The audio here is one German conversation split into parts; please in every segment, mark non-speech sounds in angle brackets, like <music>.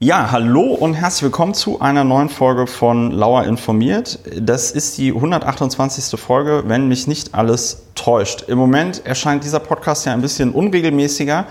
Ja, hallo und herzlich willkommen zu einer neuen Folge von Lauer informiert. Das ist die 128. Folge, wenn mich nicht alles täuscht. Im Moment erscheint dieser Podcast ja ein bisschen unregelmäßiger,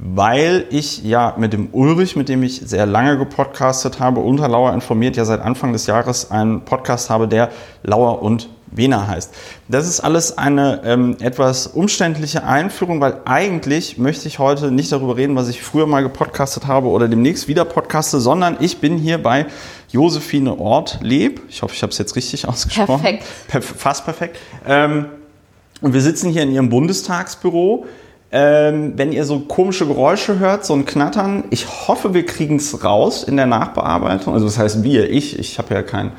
weil ich ja mit dem Ulrich, mit dem ich sehr lange gepodcastet habe, unter Lauer informiert, ja seit Anfang des Jahres einen Podcast habe, der Lauer und Wiener heißt. Das ist alles eine ähm, etwas umständliche Einführung, weil eigentlich möchte ich heute nicht darüber reden, was ich früher mal gepodcastet habe oder demnächst wieder podcaste, sondern ich bin hier bei Josephine Ortleb. Ich hoffe, ich habe es jetzt richtig <laughs> ausgesprochen. Perfekt. Perf fast perfekt. Ähm, und wir sitzen hier in ihrem Bundestagsbüro. Ähm, wenn ihr so komische Geräusche hört, so ein Knattern, ich hoffe, wir kriegen es raus in der Nachbearbeitung. Also das heißt wir, ich, ich habe ja kein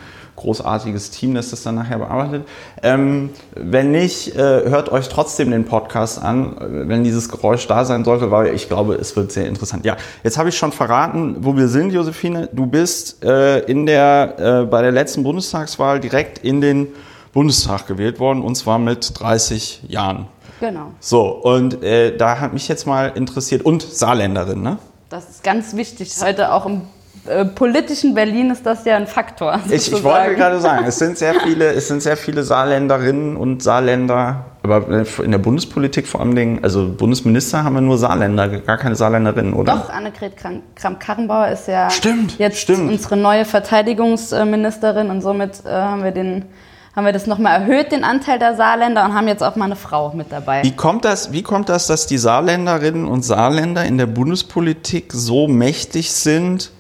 großartiges Team, das das dann nachher bearbeitet. Ähm, wenn nicht, äh, hört euch trotzdem den Podcast an, wenn dieses Geräusch da sein sollte, weil ich glaube, es wird sehr interessant. Ja, jetzt habe ich schon verraten, wo wir sind, Josephine. Du bist äh, in der, äh, bei der letzten Bundestagswahl direkt in den Bundestag gewählt worden, und zwar mit 30 Jahren. Genau. So, und äh, da hat mich jetzt mal interessiert, und Saarländerin, ne? Das ist ganz wichtig. Heute auch im äh, politischen Berlin ist das ja ein Faktor. <laughs> Ich, ich wollte gerade sagen, es sind sehr viele, <laughs> es sind sehr viele Saarländerinnen und Saarländer, aber in der Bundespolitik vor allem Dingen, also Bundesminister haben wir nur Saarländer, gar keine Saarländerinnen, oder? Doch, Annegret Kramp-Karrenbauer ist ja stimmt, jetzt stimmt. unsere neue Verteidigungsministerin und somit äh, haben wir den haben wir das nochmal erhöht, den Anteil der Saarländer, und haben jetzt auch mal eine Frau mit dabei. Wie kommt das, wie kommt das dass die Saarländerinnen und Saarländer in der Bundespolitik so mächtig sind,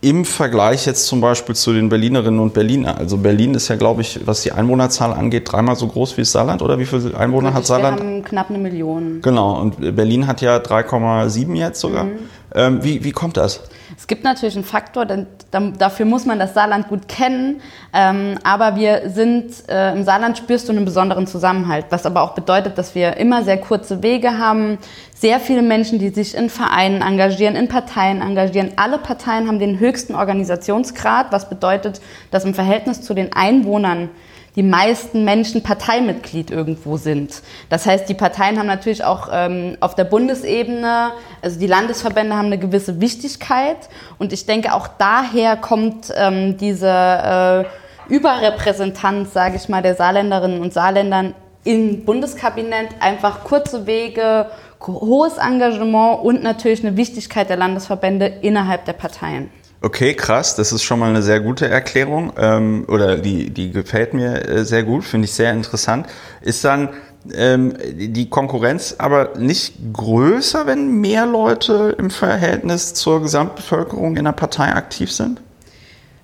im Vergleich jetzt zum Beispiel zu den Berlinerinnen und Berliner. Also Berlin ist ja, glaube ich, was die Einwohnerzahl angeht, dreimal so groß wie Saarland. Oder wie viele Einwohner hat Saarland? Wir haben knapp eine Million. Genau, und Berlin hat ja 3,7 jetzt sogar. Mhm. Ähm, wie, wie kommt das? Es gibt natürlich einen Faktor, denn dafür muss man das Saarland gut kennen. Ähm, aber wir sind, äh, im Saarland spürst du einen besonderen Zusammenhalt, was aber auch bedeutet, dass wir immer sehr kurze Wege haben, sehr viele Menschen, die sich in Vereinen engagieren, in Parteien engagieren. Alle Parteien haben den höchsten Organisationsgrad, was bedeutet, dass im Verhältnis zu den Einwohnern die meisten Menschen Parteimitglied irgendwo sind. Das heißt, die Parteien haben natürlich auch ähm, auf der Bundesebene, also die Landesverbände haben eine gewisse Wichtigkeit und ich denke auch daher kommt ähm, diese äh, Überrepräsentanz, sage ich mal, der Saarländerinnen und Saarländern im Bundeskabinett einfach kurze Wege, hohes Engagement und natürlich eine Wichtigkeit der Landesverbände innerhalb der Parteien. Okay, krass. Das ist schon mal eine sehr gute Erklärung ähm, oder die, die gefällt mir äh, sehr gut, finde ich sehr interessant. Ist dann ähm, die Konkurrenz aber nicht größer, wenn mehr Leute im Verhältnis zur Gesamtbevölkerung in der Partei aktiv sind?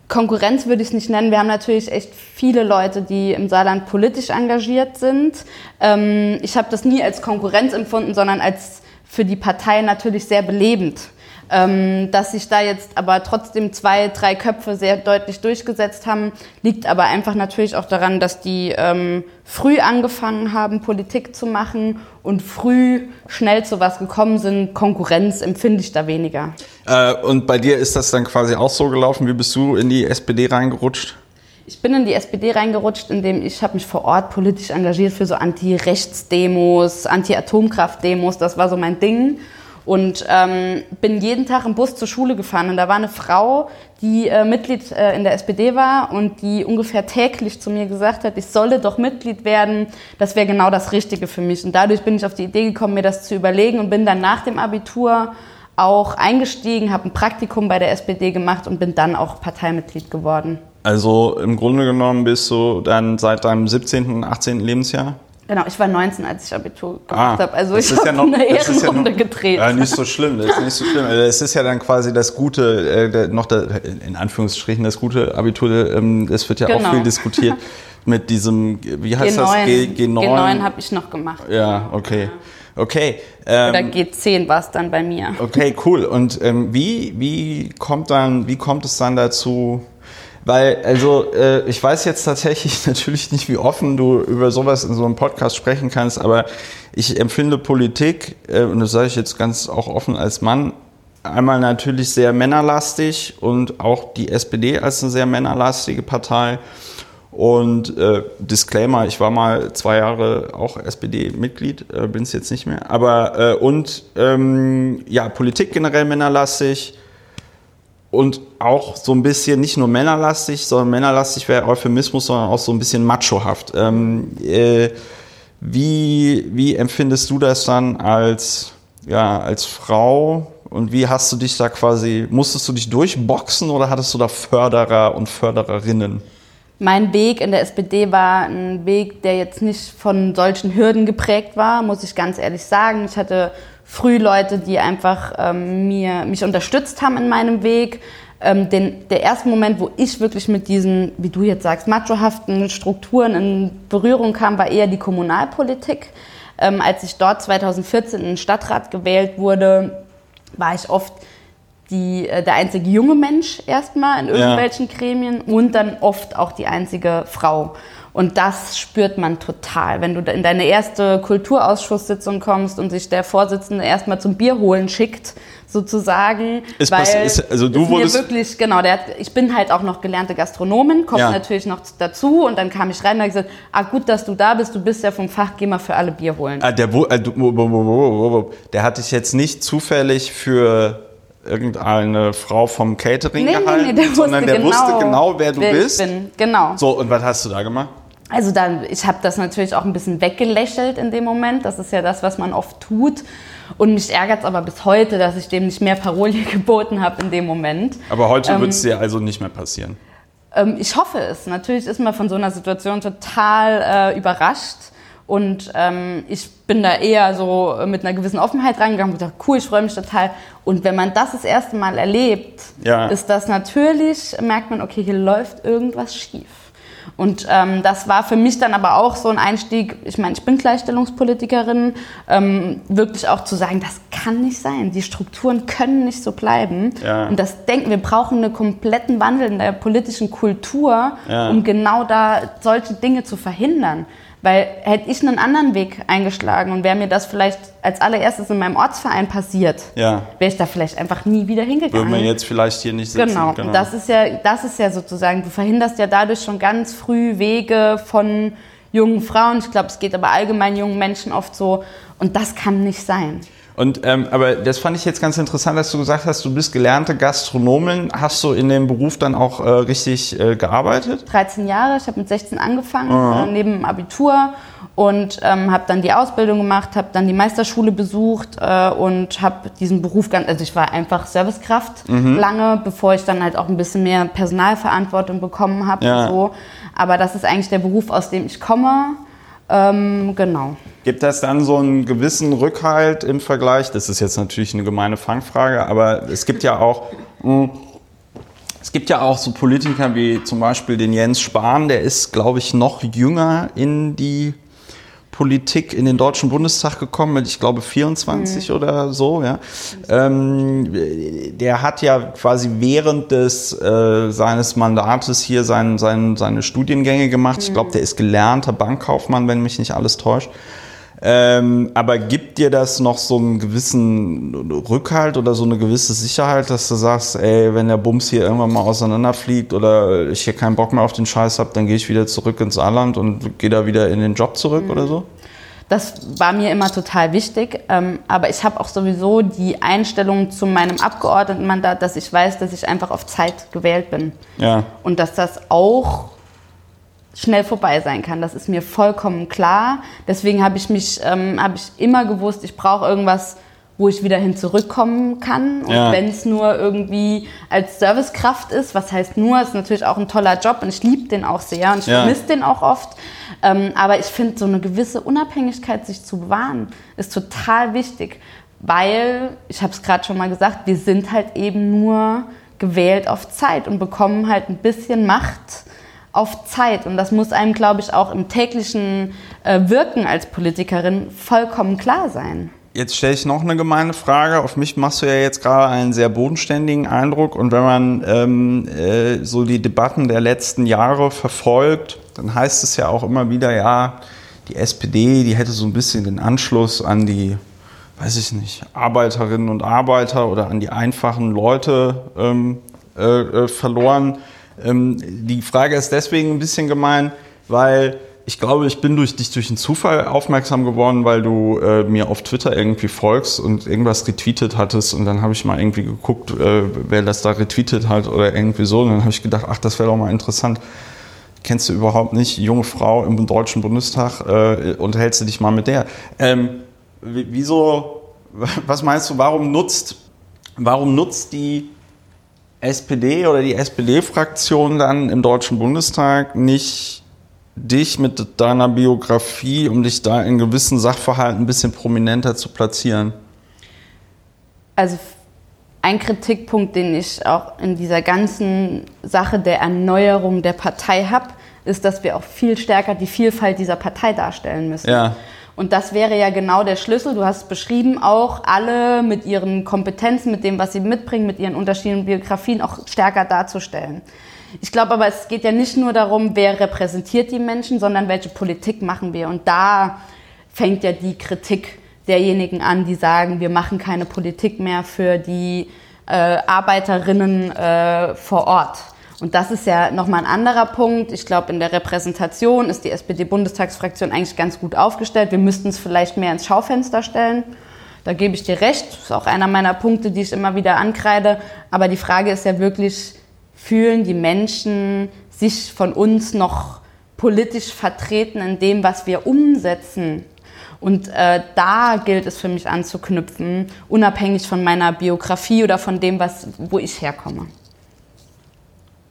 Konkurrenz würde ich es nicht nennen. Wir haben natürlich echt viele Leute, die im Saarland politisch engagiert sind. Ähm, ich habe das nie als Konkurrenz empfunden, sondern als für die Partei natürlich sehr belebend. Ähm, dass sich da jetzt aber trotzdem zwei, drei Köpfe sehr deutlich durchgesetzt haben, liegt aber einfach natürlich auch daran, dass die ähm, früh angefangen haben, Politik zu machen und früh schnell zu was gekommen sind. Konkurrenz empfinde ich da weniger. Äh, und bei dir ist das dann quasi auch so gelaufen? Wie bist du in die SPD reingerutscht? Ich bin in die SPD reingerutscht, indem ich habe mich vor Ort politisch engagiert für so Anti-Rechts-Demos, Anti-Atomkraft-Demos. Das war so mein Ding und ähm, bin jeden Tag im Bus zur Schule gefahren und da war eine Frau, die äh, Mitglied äh, in der SPD war und die ungefähr täglich zu mir gesagt hat, ich solle doch Mitglied werden, das wäre genau das Richtige für mich. Und dadurch bin ich auf die Idee gekommen, mir das zu überlegen und bin dann nach dem Abitur auch eingestiegen, habe ein Praktikum bei der SPD gemacht und bin dann auch Parteimitglied geworden. Also im Grunde genommen bist du dann seit deinem 17., 18. Lebensjahr? Genau, ich war 19, als ich Abitur gemacht ah, habe. Also ich habe ja eine Ehrenrunde ja gedreht. Ja, nicht so schlimm, das ist nicht so schlimm. Es ist ja dann quasi das gute, äh, noch da, in Anführungsstrichen das gute Abitur, ähm, es wird ja genau. auch viel diskutiert <laughs> mit diesem, wie heißt G9, das? G, G9. G9 habe ich noch gemacht. Ja, okay. Okay. Ähm, Oder G10 war es dann bei mir. Okay, cool. Und ähm, wie, wie kommt dann, wie kommt es dann dazu, weil, also, äh, ich weiß jetzt tatsächlich <laughs> natürlich nicht, wie offen du über sowas in so einem Podcast sprechen kannst, aber ich empfinde Politik, äh, und das sage ich jetzt ganz auch offen als Mann, einmal natürlich sehr männerlastig und auch die SPD als eine sehr männerlastige Partei. Und äh, Disclaimer, ich war mal zwei Jahre auch SPD-Mitglied, äh, bin es jetzt nicht mehr. Aber äh, und ähm, ja, Politik generell männerlastig und auch so ein bisschen nicht nur männerlastig, sondern männerlastig wäre Euphemismus, sondern auch so ein bisschen machohaft. Ähm, äh, wie, wie empfindest du das dann als, ja, als Frau? Und wie hast du dich da quasi, musstest du dich durchboxen oder hattest du da Förderer und Fördererinnen? Mein Weg in der SPD war ein Weg, der jetzt nicht von solchen Hürden geprägt war, muss ich ganz ehrlich sagen. Ich hatte früh Leute, die einfach ähm, mir, mich unterstützt haben in meinem Weg. Ähm, den, der erste Moment, wo ich wirklich mit diesen, wie du jetzt sagst, machohaften Strukturen in Berührung kam, war eher die Kommunalpolitik. Ähm, als ich dort 2014 in den Stadtrat gewählt wurde, war ich oft die, äh, der einzige junge Mensch erstmal in irgendwelchen ja. Gremien und dann oft auch die einzige Frau. Und das spürt man total. Wenn du in deine erste Kulturausschusssitzung kommst und sich der Vorsitzende erstmal zum Bier holen schickt, sozusagen. Ist weil ist, also du wurdest wirklich genau. Der ich bin halt auch noch gelernte Gastronomin, kommt ja. natürlich noch dazu und dann kam ich rein und habe gesagt, ah gut, dass du da bist. Du bist ja vom Fach, geh mal für alle Bier holen. Ah, der, äh, der hat dich jetzt nicht zufällig für irgendeine Frau vom Catering nee, gehalten, nee, nee, der sondern der genau, wusste genau, wer du wer bist. Ich bin. Genau. So, und was hast du da gemacht? Also dann, ich habe das natürlich auch ein bisschen weggelächelt in dem Moment. Das ist ja das, was man oft tut. Und mich ärgert es aber bis heute, dass ich dem nicht mehr Parolie <laughs> geboten habe in dem Moment. Aber heute ähm, wird es dir also nicht mehr passieren? Ähm, ich hoffe es. Natürlich ist man von so einer Situation total äh, überrascht. Und ähm, ich bin da eher so mit einer gewissen Offenheit reingegangen und gedacht, cool, ich freue mich total. Und wenn man das das erste Mal erlebt, ja. ist das natürlich, merkt man, okay, hier läuft irgendwas schief. Und ähm, das war für mich dann aber auch so ein Einstieg, ich meine, ich bin Gleichstellungspolitikerin, ähm, wirklich auch zu sagen, das kann nicht sein. Die Strukturen können nicht so bleiben. Ja. Und das denken, wir brauchen einen kompletten Wandel in der politischen Kultur, ja. um genau da solche Dinge zu verhindern. Weil hätte ich einen anderen Weg eingeschlagen und wäre mir das vielleicht als allererstes in meinem Ortsverein passiert, ja. wäre ich da vielleicht einfach nie wieder hingegangen. Würde man jetzt vielleicht hier nicht sitzen. Genau. genau. Und das ist ja, das ist ja sozusagen, du verhinderst ja dadurch schon ganz früh Wege von jungen Frauen. Ich glaube, es geht aber allgemein jungen Menschen oft so. Und das kann nicht sein. Und ähm, aber das fand ich jetzt ganz interessant, dass du gesagt hast, du bist gelernte Gastronomin. Hast du in dem Beruf dann auch äh, richtig äh, gearbeitet? 13 Jahre. Ich habe mit 16 angefangen, äh, neben dem Abitur und ähm, habe dann die Ausbildung gemacht, habe dann die Meisterschule besucht äh, und habe diesen Beruf ganz, also ich war einfach Servicekraft mhm. lange, bevor ich dann halt auch ein bisschen mehr Personalverantwortung bekommen habe ja. so. Aber das ist eigentlich der Beruf, aus dem ich komme. Ähm, genau. Gibt das dann so einen gewissen Rückhalt im Vergleich? Das ist jetzt natürlich eine gemeine Fangfrage, aber es gibt ja auch, hm, es gibt ja auch so Politiker wie zum Beispiel den Jens Spahn, der ist, glaube ich, noch jünger in die Politik in den Deutschen Bundestag gekommen mit, ich glaube, 24 mhm. oder so. Ja. Ähm, der hat ja quasi während des, äh, seines Mandates hier sein, sein, seine Studiengänge gemacht. Mhm. Ich glaube, der ist gelernter Bankkaufmann, wenn mich nicht alles täuscht. Ähm, aber gibt dir das noch so einen gewissen Rückhalt oder so eine gewisse Sicherheit, dass du sagst, ey, wenn der Bums hier irgendwann mal auseinanderfliegt oder ich hier keinen Bock mehr auf den Scheiß habe, dann gehe ich wieder zurück ins Saarland und gehe da wieder in den Job zurück mhm. oder so? Das war mir immer total wichtig. Ähm, aber ich habe auch sowieso die Einstellung zu meinem Abgeordnetenmandat, dass ich weiß, dass ich einfach auf Zeit gewählt bin. Ja. Und dass das auch schnell vorbei sein kann. Das ist mir vollkommen klar. Deswegen habe ich mich, ähm, habe ich immer gewusst, ich brauche irgendwas, wo ich wieder hin zurückkommen kann. Und ja. wenn es nur irgendwie als Servicekraft ist, was heißt nur, ist natürlich auch ein toller Job und ich liebe den auch sehr und ich ja. vermisse den auch oft. Ähm, aber ich finde, so eine gewisse Unabhängigkeit sich zu bewahren, ist total wichtig. Weil, ich habe es gerade schon mal gesagt, wir sind halt eben nur gewählt auf Zeit und bekommen halt ein bisschen Macht auf Zeit. Und das muss einem, glaube ich, auch im täglichen äh, Wirken als Politikerin vollkommen klar sein. Jetzt stelle ich noch eine gemeine Frage. Auf mich machst du ja jetzt gerade einen sehr bodenständigen Eindruck. Und wenn man ähm, äh, so die Debatten der letzten Jahre verfolgt, dann heißt es ja auch immer wieder, ja, die SPD, die hätte so ein bisschen den Anschluss an die, weiß ich nicht, Arbeiterinnen und Arbeiter oder an die einfachen Leute ähm, äh, äh verloren. Ähm, die Frage ist deswegen ein bisschen gemein, weil ich glaube, ich bin durch dich durch einen Zufall aufmerksam geworden, weil du äh, mir auf Twitter irgendwie folgst und irgendwas retweetet hattest und dann habe ich mal irgendwie geguckt, äh, wer das da retweetet hat oder irgendwie so und dann habe ich gedacht, ach, das wäre doch mal interessant. Kennst du überhaupt nicht, junge Frau im Deutschen Bundestag, äh, unterhältst du dich mal mit der. Ähm, wieso, <laughs> was meinst du, warum nutzt, warum nutzt die SPD oder die SPD-Fraktion dann im Deutschen Bundestag nicht dich mit deiner Biografie, um dich da in gewissen Sachverhalten ein bisschen prominenter zu platzieren? Also ein Kritikpunkt, den ich auch in dieser ganzen Sache der Erneuerung der Partei habe, ist, dass wir auch viel stärker die Vielfalt dieser Partei darstellen müssen. Ja. Und das wäre ja genau der Schlüssel. Du hast es beschrieben, auch alle mit ihren Kompetenzen, mit dem, was sie mitbringen, mit ihren unterschiedlichen Biografien auch stärker darzustellen. Ich glaube aber, es geht ja nicht nur darum, wer repräsentiert die Menschen, sondern welche Politik machen wir. Und da fängt ja die Kritik derjenigen an, die sagen, wir machen keine Politik mehr für die äh, Arbeiterinnen äh, vor Ort. Und das ist ja nochmal ein anderer Punkt. Ich glaube, in der Repräsentation ist die SPD-Bundestagsfraktion eigentlich ganz gut aufgestellt. Wir müssten es vielleicht mehr ins Schaufenster stellen. Da gebe ich dir recht. Das ist auch einer meiner Punkte, die ich immer wieder ankreide. Aber die Frage ist ja wirklich, fühlen die Menschen sich von uns noch politisch vertreten in dem, was wir umsetzen. Und äh, da gilt es für mich anzuknüpfen, unabhängig von meiner Biografie oder von dem, was, wo ich herkomme.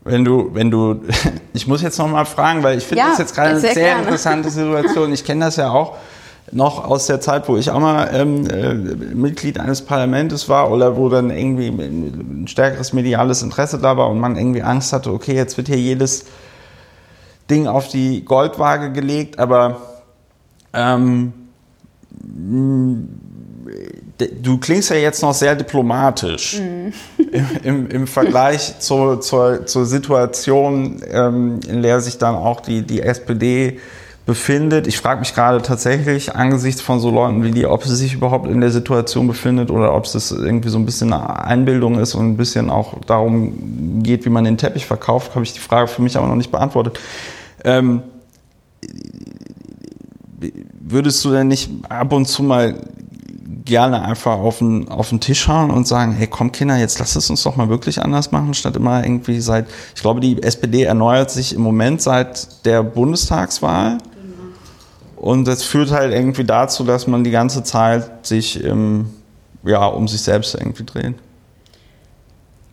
Wenn du, wenn du, <laughs> ich muss jetzt noch mal fragen, weil ich finde ja, das jetzt gerade eine sehr, sehr interessante Situation. Ich kenne das ja auch noch aus der Zeit, wo ich auch mal ähm, äh, Mitglied eines Parlaments war oder wo dann irgendwie ein stärkeres mediales Interesse da war und man irgendwie Angst hatte, okay, jetzt wird hier jedes Ding auf die Goldwaage gelegt, aber ähm, du klingst ja jetzt noch sehr diplomatisch mhm. Im, im, Im, Vergleich <laughs> zur, zur, zur Situation, ähm, in der sich dann auch die, die SPD befindet. Ich frage mich gerade tatsächlich angesichts von so Leuten wie die, ob sie sich überhaupt in der Situation befindet oder ob es irgendwie so ein bisschen eine Einbildung ist und ein bisschen auch darum geht, wie man den Teppich verkauft, habe ich die Frage für mich aber noch nicht beantwortet. Ähm, würdest du denn nicht ab und zu mal gerne einfach auf den, auf den Tisch hauen und sagen, hey komm Kinder, jetzt lass es uns doch mal wirklich anders machen, statt immer irgendwie seit, ich glaube, die SPD erneuert sich im Moment seit der Bundestagswahl. Und das führt halt irgendwie dazu, dass man die ganze Zeit sich im, ja, um sich selbst irgendwie dreht.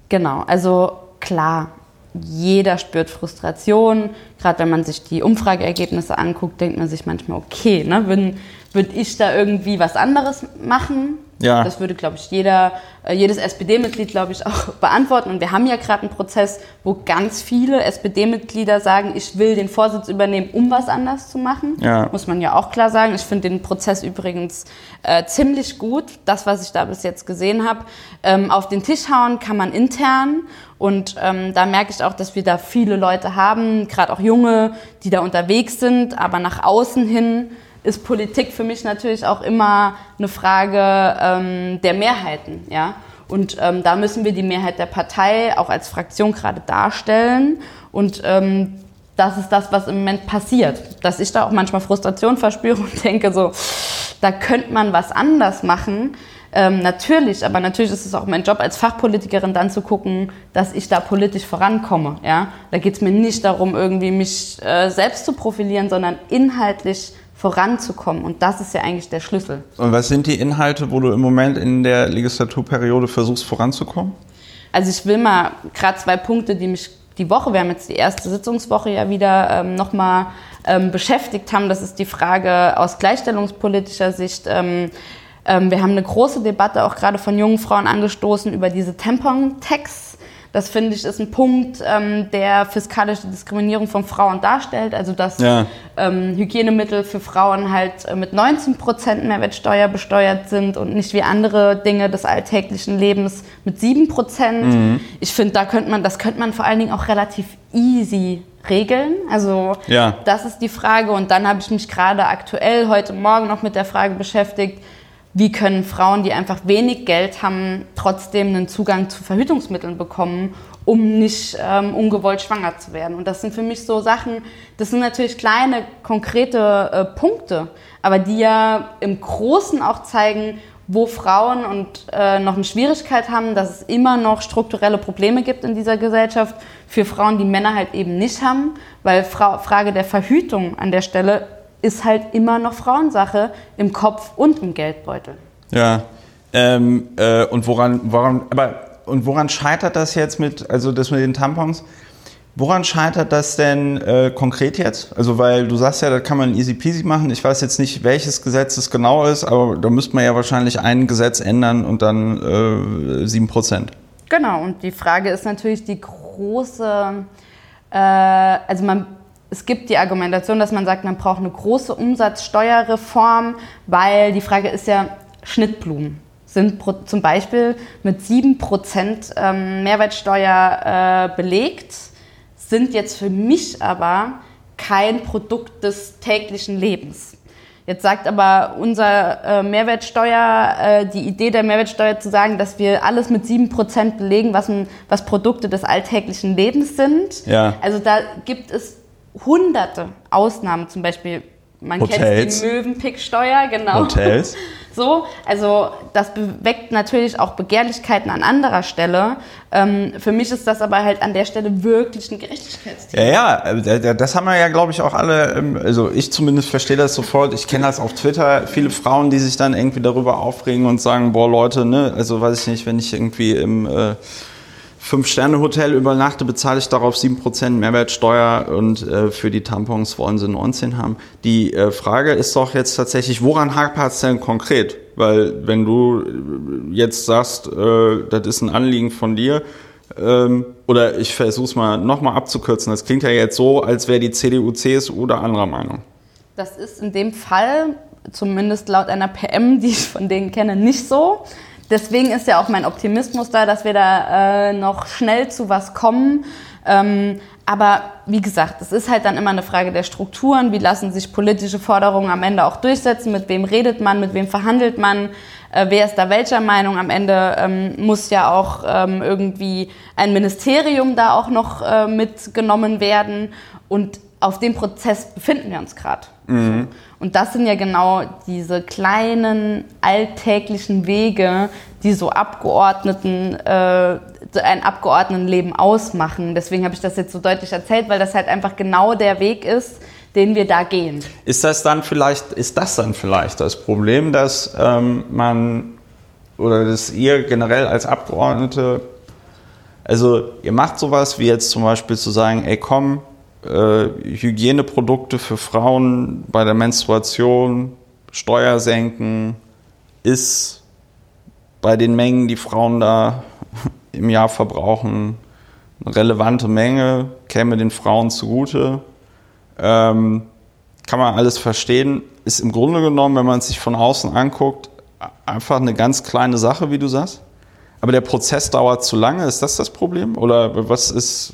Genau, also klar, jeder spürt Frustration. Gerade wenn man sich die Umfrageergebnisse anguckt, denkt man sich manchmal, okay, ne, wenn würde ich da irgendwie was anderes machen? Ja. Das würde, glaube ich, jeder, äh, jedes SPD-Mitglied, glaube ich, <laughs> auch beantworten. Und wir haben ja gerade einen Prozess, wo ganz viele SPD-Mitglieder sagen, ich will den Vorsitz übernehmen, um was anders zu machen. Ja. Muss man ja auch klar sagen. Ich finde den Prozess übrigens äh, ziemlich gut, das, was ich da bis jetzt gesehen habe. Ähm, auf den Tisch hauen kann man intern. Und ähm, da merke ich auch, dass wir da viele Leute haben, gerade auch junge, die da unterwegs sind, aber nach außen hin ist Politik für mich natürlich auch immer eine Frage ähm, der Mehrheiten, ja. Und ähm, da müssen wir die Mehrheit der Partei auch als Fraktion gerade darstellen. Und ähm, das ist das, was im Moment passiert. Dass ich da auch manchmal Frustration verspüre und <laughs> denke so, da könnte man was anders machen. Ähm, natürlich, aber natürlich ist es auch mein Job als Fachpolitikerin dann zu gucken, dass ich da politisch vorankomme. Ja? Da geht es mir nicht darum, irgendwie mich äh, selbst zu profilieren, sondern inhaltlich voranzukommen. Und das ist ja eigentlich der Schlüssel. Und was sind die Inhalte, wo du im Moment in der Legislaturperiode versuchst voranzukommen? Also ich will mal gerade zwei Punkte, die mich die Woche, wir haben jetzt die erste Sitzungswoche ja wieder ähm, nochmal ähm, beschäftigt haben. Das ist die Frage aus gleichstellungspolitischer Sicht. Ähm, ähm, wir haben eine große Debatte auch gerade von jungen Frauen angestoßen über diese Tampon-Tags das finde ich ist ein Punkt, ähm, der fiskalische Diskriminierung von Frauen darstellt. Also dass ja. ähm, Hygienemittel für Frauen halt äh, mit 19 Prozent Mehrwertsteuer besteuert sind und nicht wie andere Dinge des alltäglichen Lebens mit 7 Prozent. Mhm. Ich finde, da könnte man, das könnte man vor allen Dingen auch relativ easy regeln. Also ja. das ist die Frage. Und dann habe ich mich gerade aktuell heute Morgen noch mit der Frage beschäftigt, wie können Frauen, die einfach wenig Geld haben, trotzdem einen Zugang zu Verhütungsmitteln bekommen, um nicht ähm, ungewollt schwanger zu werden. Und das sind für mich so Sachen, das sind natürlich kleine, konkrete äh, Punkte, aber die ja im Großen auch zeigen, wo Frauen und äh, noch eine Schwierigkeit haben, dass es immer noch strukturelle Probleme gibt in dieser Gesellschaft für Frauen, die Männer halt eben nicht haben, weil Fra Frage der Verhütung an der Stelle ist halt immer noch Frauensache im Kopf und im Geldbeutel. Ja. Ähm, äh, und woran, woran, aber und woran scheitert das jetzt mit, also das mit den Tampons? Woran scheitert das denn äh, konkret jetzt? Also, weil du sagst ja, da kann man easy peasy machen. Ich weiß jetzt nicht, welches Gesetz es genau ist, aber da müsste man ja wahrscheinlich ein Gesetz ändern und dann äh, 7%. Genau, und die Frage ist natürlich die große, äh, also man, es gibt die Argumentation, dass man sagt, man braucht eine große Umsatzsteuerreform, weil die Frage ist ja Schnittblumen sind zum Beispiel mit 7% ähm, Mehrwertsteuer äh, belegt sind jetzt für mich aber kein Produkt des täglichen Lebens. Jetzt sagt aber unser äh, Mehrwertsteuer, äh, die Idee der Mehrwertsteuer zu sagen, dass wir alles mit 7% belegen, was, was Produkte des alltäglichen Lebens sind. Ja. Also da gibt es hunderte Ausnahmen, zum Beispiel, man Hotels. kennt die Möwenpicksteuer, genau. Hotels. <laughs> So, also das weckt natürlich auch Begehrlichkeiten an anderer Stelle. Ähm, für mich ist das aber halt an der Stelle wirklich ein Gerechtigkeitsthema. Ja, ja, das haben wir ja, glaube ich, auch alle, ähm, also ich zumindest verstehe das sofort. Ich kenne das auf Twitter, viele Frauen, die sich dann irgendwie darüber aufregen und sagen, boah Leute, ne, also weiß ich nicht, wenn ich irgendwie im... Äh, Fünf-Sterne-Hotel übernachte, bezahle ich darauf 7% Mehrwertsteuer und äh, für die Tampons wollen sie 19 haben. Die äh, Frage ist doch jetzt tatsächlich, woran hapert es denn konkret? Weil wenn du äh, jetzt sagst, äh, das ist ein Anliegen von dir, ähm, oder ich versuche es mal nochmal abzukürzen, das klingt ja jetzt so, als wäre die CDU, CSU oder anderer Meinung. Das ist in dem Fall, zumindest laut einer PM, die ich von denen kenne, nicht so. Deswegen ist ja auch mein Optimismus da, dass wir da äh, noch schnell zu was kommen. Ähm, aber wie gesagt, es ist halt dann immer eine Frage der Strukturen. Wie lassen sich politische Forderungen am Ende auch durchsetzen? Mit wem redet man? Mit wem verhandelt man? Äh, wer ist da welcher Meinung? Am Ende ähm, muss ja auch ähm, irgendwie ein Ministerium da auch noch äh, mitgenommen werden. Und auf dem Prozess befinden wir uns gerade. Mhm. Und das sind ja genau diese kleinen alltäglichen Wege, die so Abgeordneten, äh, ein Abgeordnetenleben ausmachen. Deswegen habe ich das jetzt so deutlich erzählt, weil das halt einfach genau der Weg ist, den wir da gehen. Ist das dann vielleicht, ist das dann vielleicht das Problem, dass ähm, man oder dass ihr generell als Abgeordnete, also ihr macht sowas wie jetzt zum Beispiel zu sagen, ey komm, äh, Hygieneprodukte für Frauen bei der Menstruation, Steuer senken, ist bei den Mengen, die Frauen da <laughs> im Jahr verbrauchen, eine relevante Menge, käme den Frauen zugute. Ähm, kann man alles verstehen, ist im Grunde genommen, wenn man es sich von außen anguckt, einfach eine ganz kleine Sache, wie du sagst. Aber der Prozess dauert zu lange, ist das das Problem? Oder was ist,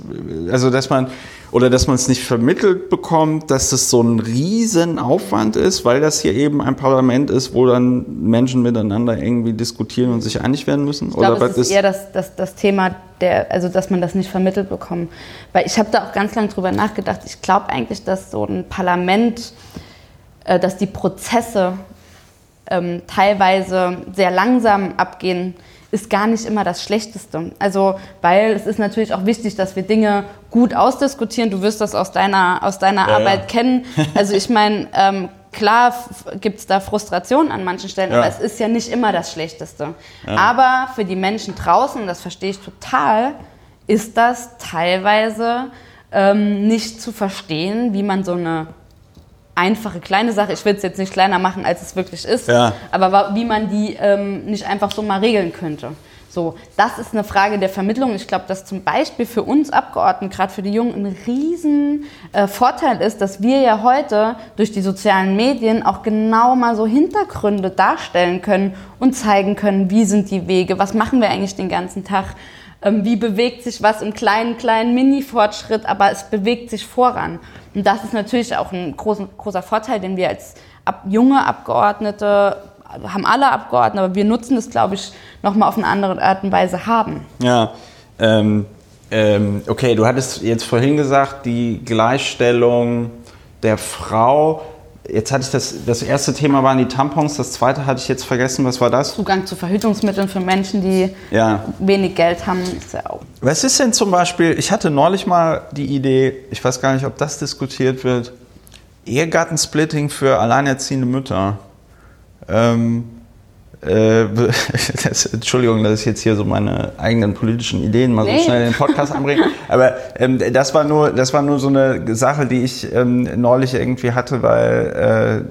also dass man, oder dass man es nicht vermittelt bekommt, dass das so ein Riesenaufwand ist, weil das hier eben ein Parlament ist, wo dann Menschen miteinander irgendwie diskutieren und sich einig werden müssen? Ich glaube, es ist eher das, das, das Thema, der, also dass man das nicht vermittelt bekommt. Weil ich habe da auch ganz lange drüber nachgedacht. Ich glaube eigentlich, dass so ein Parlament, äh, dass die Prozesse ähm, teilweise sehr langsam abgehen ist gar nicht immer das Schlechteste. Also, weil es ist natürlich auch wichtig, dass wir Dinge gut ausdiskutieren. Du wirst das aus deiner, aus deiner ja, Arbeit ja. kennen. <laughs> Also ich meine, ähm, klar gibt es da Frustration an manchen Stellen, ja. aber es ist ja nicht immer das Schlechteste. Aber für die Menschen draußen, das verstehe ich total, ist das teilweise ähm, nicht zu verstehen, wie man so eine einfache kleine Sache, ich will es jetzt nicht kleiner machen, als es wirklich ist, ja. aber wie man die ähm, nicht einfach so mal regeln könnte. So, das ist eine Frage der Vermittlung. Ich glaube, dass zum Beispiel für uns Abgeordneten, gerade für die Jungen, ein riesen äh, Vorteil ist, dass wir ja heute durch die sozialen Medien auch genau mal so Hintergründe darstellen können und zeigen können, wie sind die Wege, was machen wir eigentlich den ganzen Tag, wie bewegt sich was im kleinen, kleinen Mini-Fortschritt, aber es bewegt sich voran. Und das ist natürlich auch ein großer, großer Vorteil, den wir als ab, junge Abgeordnete haben alle Abgeordnete, aber wir nutzen es, glaube ich, nochmal auf eine andere Art und Weise haben. Ja, ähm, ähm, okay, du hattest jetzt vorhin gesagt, die Gleichstellung der Frau. Jetzt hatte ich das, das erste Thema waren die Tampons, das zweite hatte ich jetzt vergessen, was war das? Zugang zu Verhütungsmitteln für Menschen, die Ja. wenig Geld haben. Was ist denn zum Beispiel, ich hatte neulich mal die Idee, ich weiß gar nicht, ob das diskutiert wird, Ehegattensplitting für alleinerziehende Mütter. Ähm, äh, <laughs> das, Entschuldigung, dass ich jetzt hier so meine eigenen politischen Ideen mal Nee. so schnell in den Podcast anbringe. Aber ähm, das, war nur, das war nur so eine Sache, die ich ähm, neulich irgendwie hatte, weil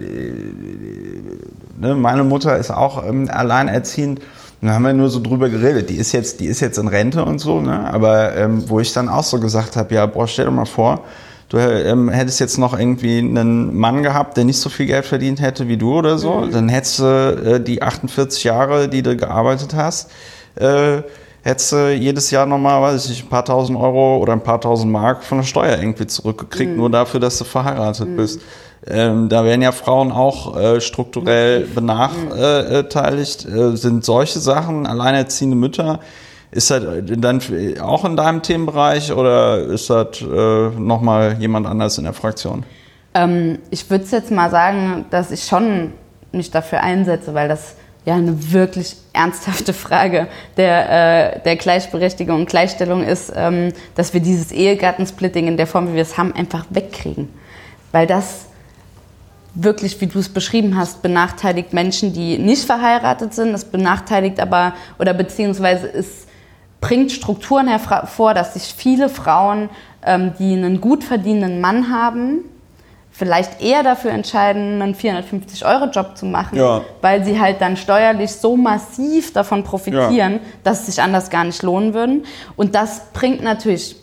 äh, ne, meine Mutter ist auch ähm, alleinerziehend. Da haben wir nur so drüber geredet. Die ist jetzt, die ist jetzt in Rente und so, ne? Aber ähm, wo ich dann auch so gesagt habe, ja, boah, stell dir mal vor, du ähm, hättest jetzt noch irgendwie einen Mann gehabt, der nicht so viel Geld verdient hätte wie du oder so, dann hättest du äh, die 48 Jahre, die du gearbeitet hast, äh, hättest du jedes Jahr nochmal, weiß ich nicht, ein paar tausend Euro oder ein paar tausend Mark von der Steuer irgendwie zurückgekriegt, nur dafür, dass du verheiratet bist. Ähm, da werden ja Frauen auch äh, strukturell benachteiligt. Äh, sind solche Sachen, alleinerziehende Mütter, ist das dann auch in deinem Themenbereich oder ist das äh, nochmal jemand anders in der Fraktion? Ähm, ich würde jetzt mal sagen, dass ich schon mich dafür einsetze, weil das ja eine wirklich ernsthafte <laughs> Frage der, äh, der Gleichberechtigung und Gleichstellung ist, ähm, dass wir dieses Ehegattensplitting in der Form, wie wir es haben, einfach wegkriegen. Weil das wirklich, wie du es beschrieben hast, benachteiligt Menschen, die nicht verheiratet sind. Es benachteiligt aber, oder beziehungsweise es bringt Strukturen hervor, dass sich viele Frauen, ähm, die einen gut verdienenden Mann haben, vielleicht eher dafür entscheiden, einen 450-Euro-Job zu machen, Ja. weil sie halt dann steuerlich so massiv davon profitieren, dass es sich anders gar nicht lohnen würden. Und das bringt natürlich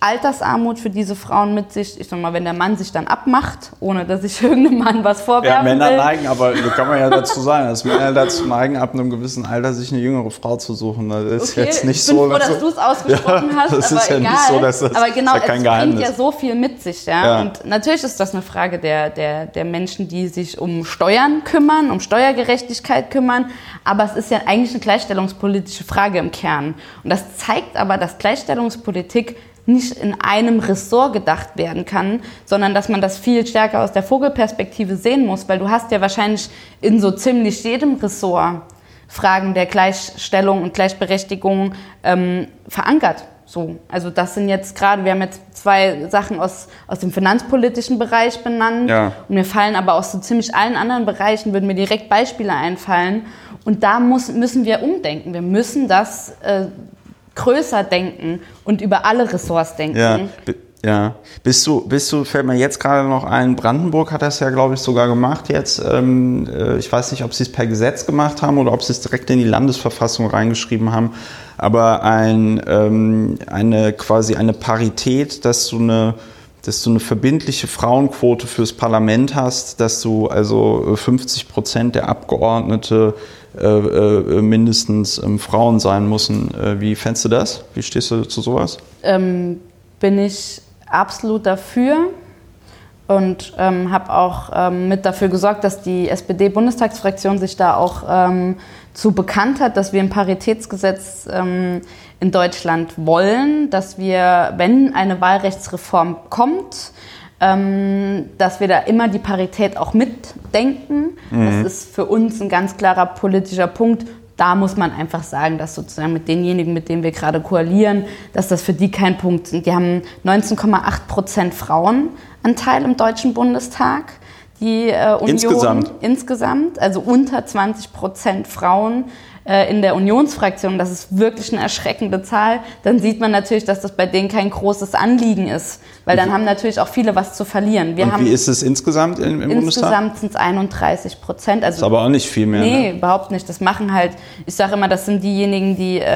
Altersarmut für diese Frauen mit sich. Ich sag mal, wenn der Mann sich dann abmacht, ohne dass ich <laughs> irgendeinem Mann was Ja, vorwerfen Männer will. neigen, aber da kann man ja dazu sagen, dass Männer dazu neigen, ab einem gewissen Alter sich eine jüngere Frau zu suchen. Das ist Okay, jetzt nicht ich bin so. froh, dass du es ausgesprochen Ja, hast, das aber ist ja egal. nicht so, dass das- aber genau, ist ja kein es Geheimnis. bringt ja so viel mit sich. Ja? Ja. Und natürlich ist das eine Frage der, der, der Menschen, die sich um Steuern kümmern, um Steuergerechtigkeit kümmern. Aber es ist ja eigentlich eine gleichstellungspolitische Frage im Kern. Und das zeigt aber, dass Gleichstellungspolitik nicht in einem Ressort gedacht werden kann, sondern dass man das viel stärker aus der Vogelperspektive sehen muss, weil du hast ja wahrscheinlich in so ziemlich jedem Ressort Fragen der Gleichstellung und Gleichberechtigung ähm, verankert. So, also das sind jetzt gerade, wir haben jetzt zwei Sachen aus, aus dem finanzpolitischen Bereich benannt Ja. und mir fallen aber aus so ziemlich allen anderen Bereichen, würden mir direkt Beispiele einfallen und da muss, müssen wir umdenken. Wir müssen das äh, größer denken und über alle Ressorts denken. Ja, ja. Bist du, bist du, fällt mir jetzt gerade noch ein, Brandenburg hat das ja, glaube ich, sogar gemacht jetzt. Ähm, äh, ich weiß nicht, ob sie es per Gesetz gemacht haben oder ob sie es direkt in die Landesverfassung reingeschrieben haben. Aber ein, ähm, eine quasi eine Parität, dass du eine dass du eine verbindliche Frauenquote fürs Parlament hast, dass du also äh, 50 Prozent der Abgeordnete äh, äh, mindestens ähm, Frauen sein müssen. Äh, wie fändest du das? Wie stehst du zu sowas? ähm, bin ich absolut dafür und ähm, habe auch ähm, mit dafür gesorgt, dass die SPD-Bundestagsfraktion sich da auch ähm, zu bekannt hat, dass wir ein Paritätsgesetz ähm, in Deutschland wollen, dass wir, wenn eine Wahlrechtsreform kommt, dass wir da immer die Parität auch mitdenken. Das ist für uns ein ganz klarer politischer Punkt. Da muss man einfach sagen, dass sozusagen mit denjenigen, mit denen wir gerade koalieren, dass das für die kein Punkt sind. Die haben 19,8 Prozent Frauenanteil im Deutschen Bundestag. Die äh, Union Insgesamt? insgesamt, also unter 20 Prozent Frauen äh, in der Unionsfraktion. Das ist wirklich eine erschreckende Zahl. Dann sieht man natürlich, dass das bei denen kein großes Anliegen ist, weil dann haben natürlich auch viele was zu verlieren. Wir Und haben wie ist es insgesamt im, im Bundestag? insgesamt sind es 31 Prozent. Also Ist aber auch nicht viel mehr. Nee, Ne? überhaupt nicht. Das machen halt, ich sage immer, das sind diejenigen, die äh,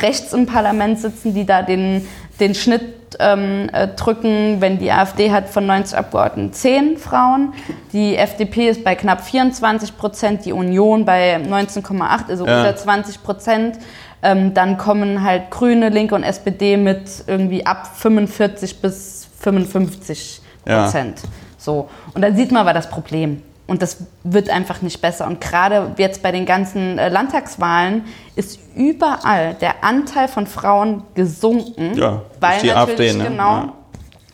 rechts im Parlament sitzen, die da den, den Schnitt ähm, äh, drücken. Wenn die AfD hat von 90 Abgeordneten 10 Frauen, die FDP ist bei knapp 24 Prozent, die Union bei 19,8, also Ja. unter 20 Prozent. Ähm, dann kommen halt Grüne, Linke und SPD mit irgendwie ab 45 bis 55 Ja. Prozent. So. Und dann sieht man aber das Problem. Und das wird einfach nicht besser. Und gerade jetzt bei den ganzen äh, Landtagswahlen ist überall der Anteil von Frauen gesunken. Ja, weil die natürlich AfD, ne? genau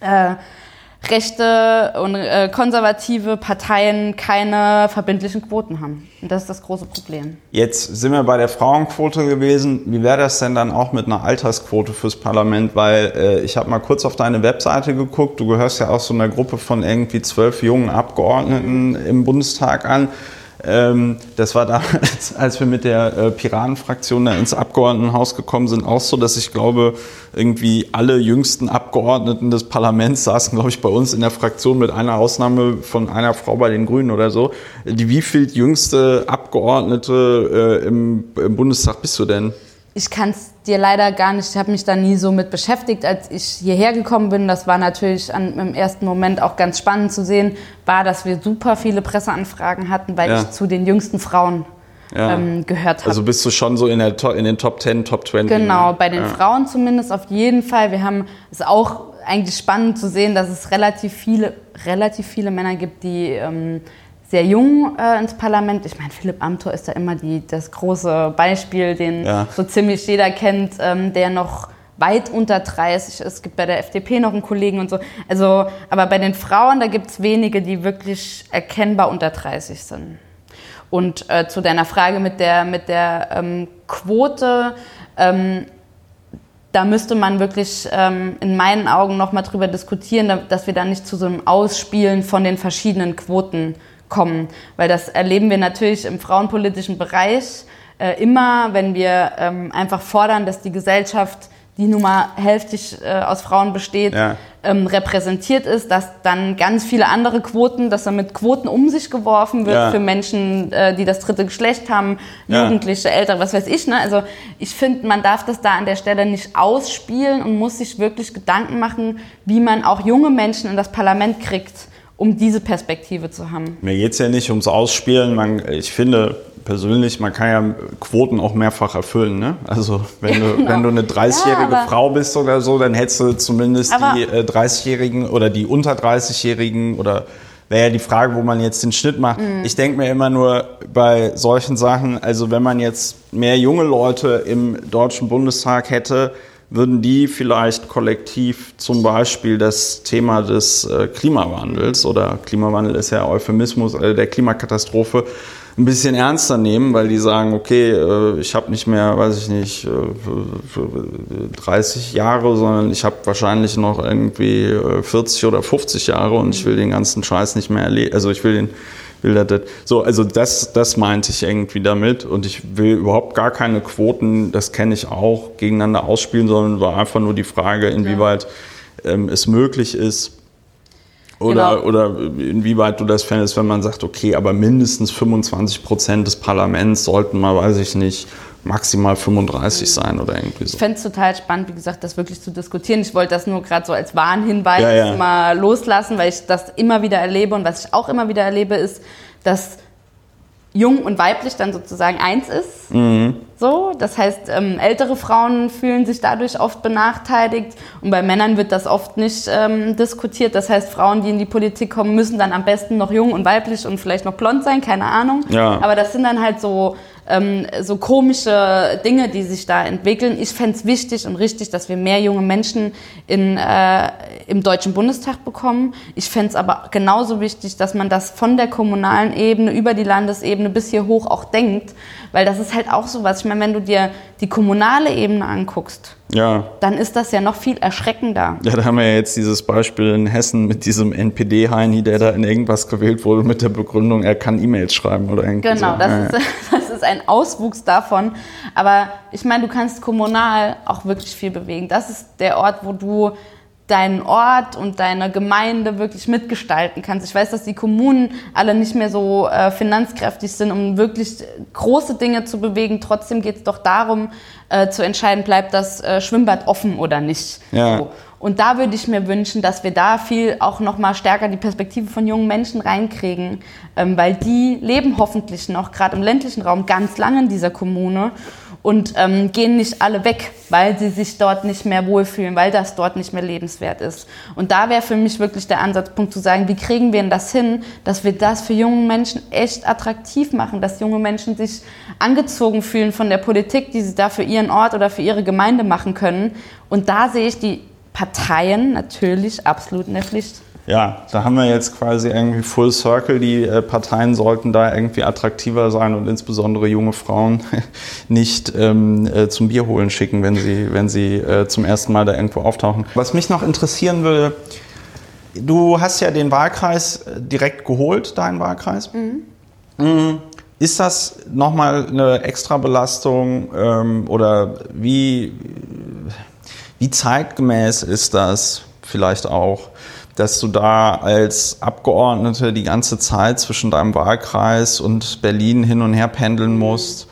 äh, rechte und äh, konservative Parteien keine verbindlichen Quoten haben. Und das ist das große Problem. Jetzt sind wir bei der Frauenquote gewesen. Wie wäre das denn dann auch mit einer Altersquote fürs Parlament? Weil äh, ich habe mal kurz auf deine Webseite geguckt. Du gehörst ja auch so einer Gruppe von irgendwie zwölf jungen Abgeordneten im Bundestag an. Ähm, das war damals, <laughs> als wir mit der äh, Piratenfraktion da ins Abgeordnetenhaus gekommen sind, auch so, dass ich glaube, irgendwie alle jüngsten Abgeordneten des Parlaments saßen, glaube ich, bei uns in der Fraktion mit einer Ausnahme von einer Frau bei den Grünen oder so. Die wieviel jüngste Abgeordnete äh, im, im Bundestag bist du denn? Ich kann es dir leider gar nicht, ich habe mich da nie so mit beschäftigt, als ich hierher gekommen bin. Das war natürlich an, im ersten Moment auch ganz spannend zu sehen, war, dass wir super viele Presseanfragen hatten, weil Ja. ich zu den jüngsten Frauen Ja. ähm, gehört habe. Also bist du schon so in, der, in den Top 10, Top 20? Genau, bei den ja. Frauen zumindest auf jeden Fall. Wir haben es auch eigentlich spannend zu sehen, dass es relativ viele, relativ viele Männer gibt, die ähm, sehr jung äh, ins Parlament. Ich meine, Philipp Amthor ist da immer die, das große Beispiel, den Ja. so ziemlich jeder kennt, ähm, der noch weit unter 30 ist. Es gibt bei der FDP noch einen Kollegen und so. Also, aber bei den Frauen, da gibt es wenige, die wirklich erkennbar unter 30 sind. Und äh, zu deiner Frage mit der, mit der ähm, Quote, ähm, da müsste man wirklich ähm, in meinen Augen nochmal drüber diskutieren, da- dass wir da nicht zu so einem Ausspielen von den verschiedenen Quoten kommen. Weil das erleben wir natürlich im frauenpolitischen Bereich äh, immer, wenn wir ähm, einfach fordern, dass die Gesellschaft, die nun mal hälftig äh, aus Frauen besteht, Ja. ähm, repräsentiert ist, dass dann ganz viele andere Quoten, dass dann mit Quoten um sich geworfen wird Ja. für Menschen, äh, die das dritte Geschlecht haben, Ja. Jugendliche, Ältere, was weiß ich. Ne? Also ich finde, man darf das da an der Stelle nicht ausspielen und muss sich wirklich Gedanken machen, wie man auch junge Menschen in das Parlament kriegt, um diese Perspektive zu haben. Mir geht es ja nicht ums Ausspielen. Man, ich finde persönlich, man kann ja Quoten auch mehrfach erfüllen. Ne? Also wenn, du, <laughs> genau. wenn du eine 30-jährige Ja, Frau bist oder so, dann hättest du zumindest die äh, 30-Jährigen oder die unter 30-Jährigen oder wäre ja die Frage, wo man jetzt den Schnitt macht. Mhm. Ich denke mir immer nur bei solchen Sachen, also wenn man jetzt mehr junge Leute im Deutschen Bundestag hätte, würden die vielleicht kollektiv zum Beispiel das Thema des äh, Klimawandels oder Klimawandel ist ja Euphemismus äh, der Klimakatastrophe ein bisschen ernster nehmen, weil die sagen, okay, äh, ich habe nicht mehr, weiß ich nicht, äh, f- f- 30 Jahre, sondern ich habe wahrscheinlich noch irgendwie äh, 40 oder 50 Jahre und ich will den ganzen Scheiß nicht mehr erleben. Also ich will den das, das. So, also das, das meinte ich irgendwie damit. Und ich will überhaupt gar keine Quoten, das kenne ich auch, gegeneinander ausspielen, sondern war einfach nur die Frage, inwieweit ähm, es möglich ist. Oder, Genau. oder inwieweit du das fändest, wenn man sagt, okay, aber mindestens 25 Prozent des Parlaments sollten mal, weiß ich nicht, maximal 35 sein oder irgendwie so. Ich fände es total spannend, wie gesagt, das wirklich zu diskutieren. Ich wollte das nur gerade so als Warnhinweis Ja, ja. mal loslassen, weil ich das immer wieder erlebe. Und was ich auch immer wieder erlebe, ist, dass jung und weiblich dann sozusagen eins ist. Mhm. So, das heißt, ähm, ältere Frauen fühlen sich dadurch oft benachteiligt und bei Männern wird das oft nicht ähm, diskutiert. Das heißt, Frauen, die in die Politik kommen, müssen dann am besten noch jung und weiblich und vielleicht noch blond sein, keine Ahnung. Ja. Aber das sind dann halt so, ähm, so komische Dinge, die sich da entwickeln. Ich fände es wichtig und richtig, dass wir mehr junge Menschen in, äh, im Deutschen Bundestag bekommen. Ich fände es aber genauso wichtig, dass man das von der kommunalen Ebene über die Landesebene bis hier hoch auch denkt, weil das ist halt auch so was. Ich meine, wenn du dir die kommunale Ebene anguckst, Ja. dann ist das ja noch viel erschreckender. Ja, da haben wir ja jetzt dieses Beispiel in Hessen mit diesem NPD-Heini, der da in irgendwas gewählt wurde mit der Begründung, er kann E-Mails schreiben oder irgendwie Genau, so. das, Ja, ist, <laughs> das ist ein Auswuchs davon. Aber ich meine, du kannst kommunal auch wirklich viel bewegen. Das ist der Ort, wo du deinen Ort und deine Gemeinde wirklich mitgestalten kannst. Ich weiß, dass die Kommunen alle nicht mehr so äh, finanzkräftig sind, um wirklich große Dinge zu bewegen. Trotzdem geht es doch darum, äh, zu entscheiden, bleibt das äh, Schwimmbad offen oder nicht. Ja. So. Und da würde ich mir wünschen, dass wir da viel auch noch mal stärker die Perspektive von jungen Menschen reinkriegen, ähm, weil die leben hoffentlich noch gerade im ländlichen Raum ganz lange in dieser Kommune und ähm, gehen nicht alle weg, weil sie sich dort nicht mehr wohlfühlen, weil das dort nicht mehr lebenswert ist. Und da wäre für mich wirklich der Ansatzpunkt zu sagen, wie kriegen wir denn das hin, dass wir das für junge Menschen echt attraktiv machen, dass junge Menschen sich angezogen fühlen von der Politik, die sie da für ihren Ort oder für ihre Gemeinde machen können. Und da sehe ich die Parteien natürlich absolut in der Pflicht. Ja, da haben wir jetzt quasi irgendwie Full Circle. Die äh, Parteien sollten da irgendwie attraktiver sein und insbesondere junge Frauen <laughs> nicht ähm, äh, zum Bier holen schicken, wenn sie, wenn sie äh, zum ersten Mal da irgendwo auftauchen. Was mich noch interessieren würde, du hast ja den Wahlkreis äh, direkt geholt, deinen Wahlkreis. Mhm. Mhm. Ist das nochmal eine Extrabelastung ähm, oder wie, wie zeitgemäß ist das vielleicht auch? Dass du da als Abgeordnete die ganze Zeit zwischen deinem Wahlkreis und Berlin hin und her pendeln musst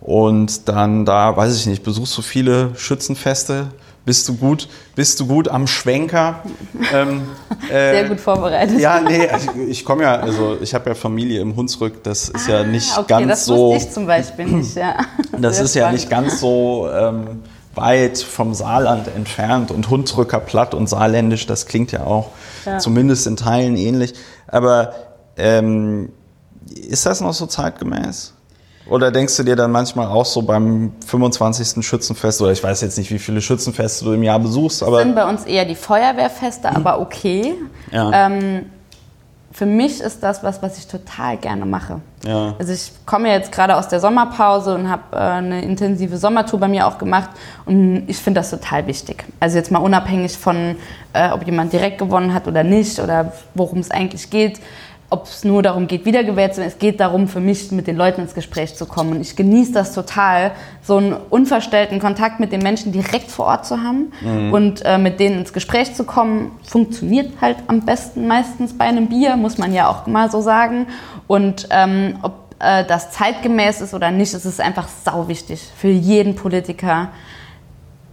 und dann da, weiß ich nicht, besuchst du viele Schützenfeste? Bist du gut, bist du gut am Schwenker? <laughs> ähm, äh, Sehr gut vorbereitet. Ja, nee, also ich, ich komme ja, also ich habe ja Familie im Hunsrück, das ist ah, ja nicht okay, ganz das so. Das ich zum Beispiel nicht, ja. Das Sehr ist spannend. ja nicht ganz so. Ähm, weit vom Saarland entfernt und Hunsrücker Platt und Saarländisch, das klingt ja auch ja. zumindest in Teilen ähnlich. Aber ähm, ist das noch so zeitgemäß? Oder denkst du dir dann manchmal auch so beim 25. Schützenfest, oder ich weiß jetzt nicht, wie viele Schützenfeste du im Jahr besuchst, aber. Das sind bei uns eher die Feuerwehrfeste, aber okay. Ja. Ähm, für mich ist das was, was ich total gerne mache. Ja. Also ich komme ja jetzt gerade aus der Sommerpause und habe äh, eine intensive Sommertour bei mir auch gemacht und ich finde das total wichtig. Also jetzt mal unabhängig von, äh, ob jemand direkt gewonnen hat oder nicht oder worum es eigentlich geht ob es nur darum geht, wiedergewählt zu werden. Es geht darum, für mich mit den Leuten ins Gespräch zu kommen. Und ich genieße das total, so einen unverstellten Kontakt mit den Menschen direkt vor Ort zu haben mhm. und äh, mit denen ins Gespräch zu kommen. Funktioniert halt am besten meistens bei einem Bier, muss man ja auch mal so sagen. Und ähm, ob äh, das zeitgemäß ist oder nicht, ist es einfach sau wichtig für jeden Politiker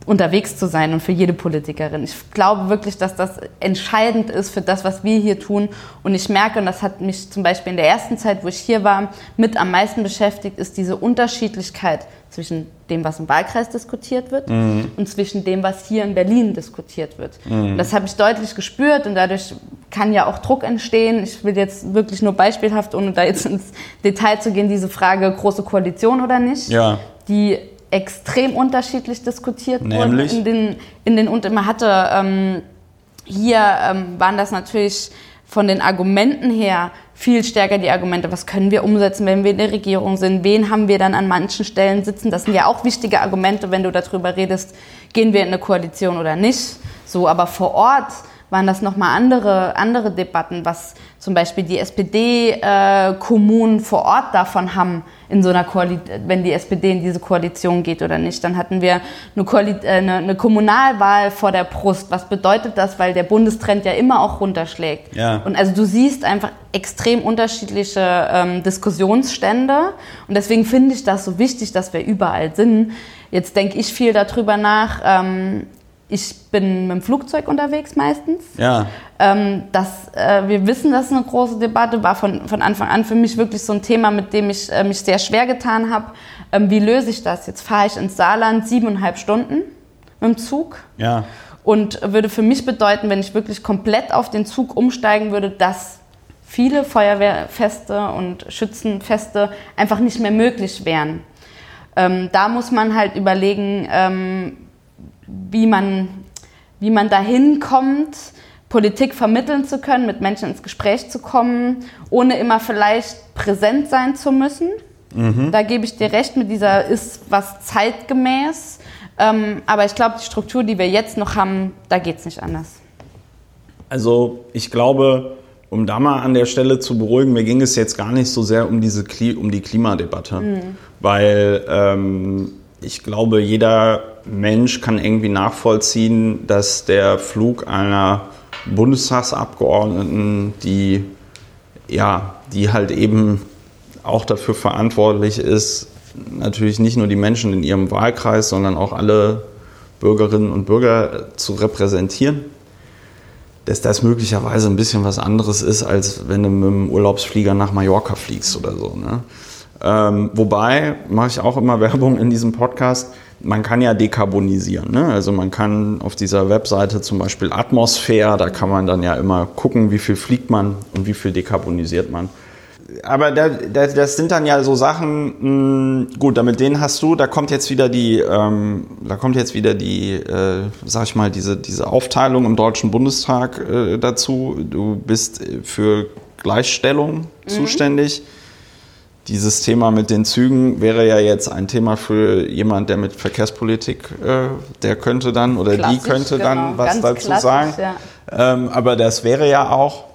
unterwegs zu sein und für jede Politikerin. Ich glaube wirklich, dass das entscheidend ist für das, was wir hier tun. Und ich merke, und das hat mich zum Beispiel in der ersten Zeit, wo ich hier war, mit am meisten beschäftigt, ist diese Unterschiedlichkeit zwischen dem, was im Wahlkreis diskutiert wird mhm. und zwischen dem, was hier in Berlin diskutiert wird. Mhm. Das habe ich deutlich gespürt und dadurch kann ja auch Druck entstehen. Ich will jetzt wirklich nur beispielhaft, ohne da jetzt ins Detail zu gehen, diese Frage große Koalition oder nicht, ja. die extrem unterschiedlich diskutiert Nämlich? wurden. In den, in den, und man hatte ähm, hier ähm, waren das natürlich von den Argumenten her viel stärker die Argumente, was können wir umsetzen, wenn wir in der Regierung sind, wen haben wir dann an manchen Stellen sitzen. Das sind ja auch wichtige Argumente, wenn du darüber redest, gehen wir in eine Koalition oder nicht. So, aber vor Ort waren das nochmal andere, andere Debatten, was zum Beispiel die SPD-Kommunen äh, vor Ort davon haben, in so einer Koalition, wenn die SPD in diese Koalition geht oder nicht. Dann hatten wir eine, Koali äh, eine, eine, Kommunalwahl vor der Brust. Was bedeutet das? Weil der Bundestrend ja immer auch runterschlägt. Ja. Und also du siehst einfach extrem unterschiedliche ähm, Diskussionsstände. Und deswegen finde ich das so wichtig, dass wir überall sind. Jetzt denke ich viel darüber nach. Ähm, ich bin mit dem Flugzeug unterwegs meistens. Ja. Ähm, das, äh, wir wissen, das ist eine große Debatte, war von, von Anfang an für mich wirklich so ein Thema, mit dem ich äh, mich sehr schwer getan habe. Ähm, wie löse ich das? Jetzt fahre ich ins Saarland siebeneinhalb Stunden mit dem Zug. Ja. Und würde für mich bedeuten, wenn ich wirklich komplett auf den Zug umsteigen würde, dass viele Feuerwehrfeste und Schützenfeste einfach nicht mehr möglich wären. Ähm, da muss man halt überlegen, ähm, wie man, wie man dahin kommt, Politik vermitteln zu können, mit Menschen ins Gespräch zu kommen, ohne immer vielleicht präsent sein zu müssen. Mhm. Da gebe ich dir recht, mit dieser ist was zeitgemäß. Ähm, aber ich glaube, die Struktur, die wir jetzt noch haben, da geht es nicht anders. Also ich glaube, um da mal an der Stelle zu beruhigen, mir ging es jetzt gar nicht so sehr um, diese um die Klimadebatte, mhm. weil ähm, ich glaube, jeder Mensch kann irgendwie nachvollziehen, dass der Flug einer Bundestagsabgeordneten, die ja, die halt eben auch dafür verantwortlich ist, natürlich nicht nur die Menschen in ihrem Wahlkreis, sondern auch alle Bürgerinnen und Bürger zu repräsentieren, dass das möglicherweise ein bisschen was anderes ist, als wenn du mit dem Urlaubsflieger nach Mallorca fliegst oder so. Ne? Ähm, wobei, mache ich auch immer <laughs> Werbung in diesem Podcast, man kann ja dekarbonisieren. Ne? Also man kann auf dieser Webseite zum Beispiel Atmosphäre, da kann man dann ja immer gucken, wie viel fliegt man und wie viel dekarbonisiert man. Aber da, da, das sind dann ja so Sachen, mh, gut, damit denen hast du, da kommt jetzt wieder die, ähm, da kommt jetzt wieder die, äh, sag ich mal, diese, diese Aufteilung im Deutschen Bundestag äh, dazu. Du bist für Gleichstellung mhm. zuständig dieses Thema mit den Zügen wäre ja jetzt ein Thema für jemand, der mit Verkehrspolitik, äh, der könnte dann oder klassisch, die könnte genau, dann was dazu sagen. Ja. Ähm, aber das wäre ja auch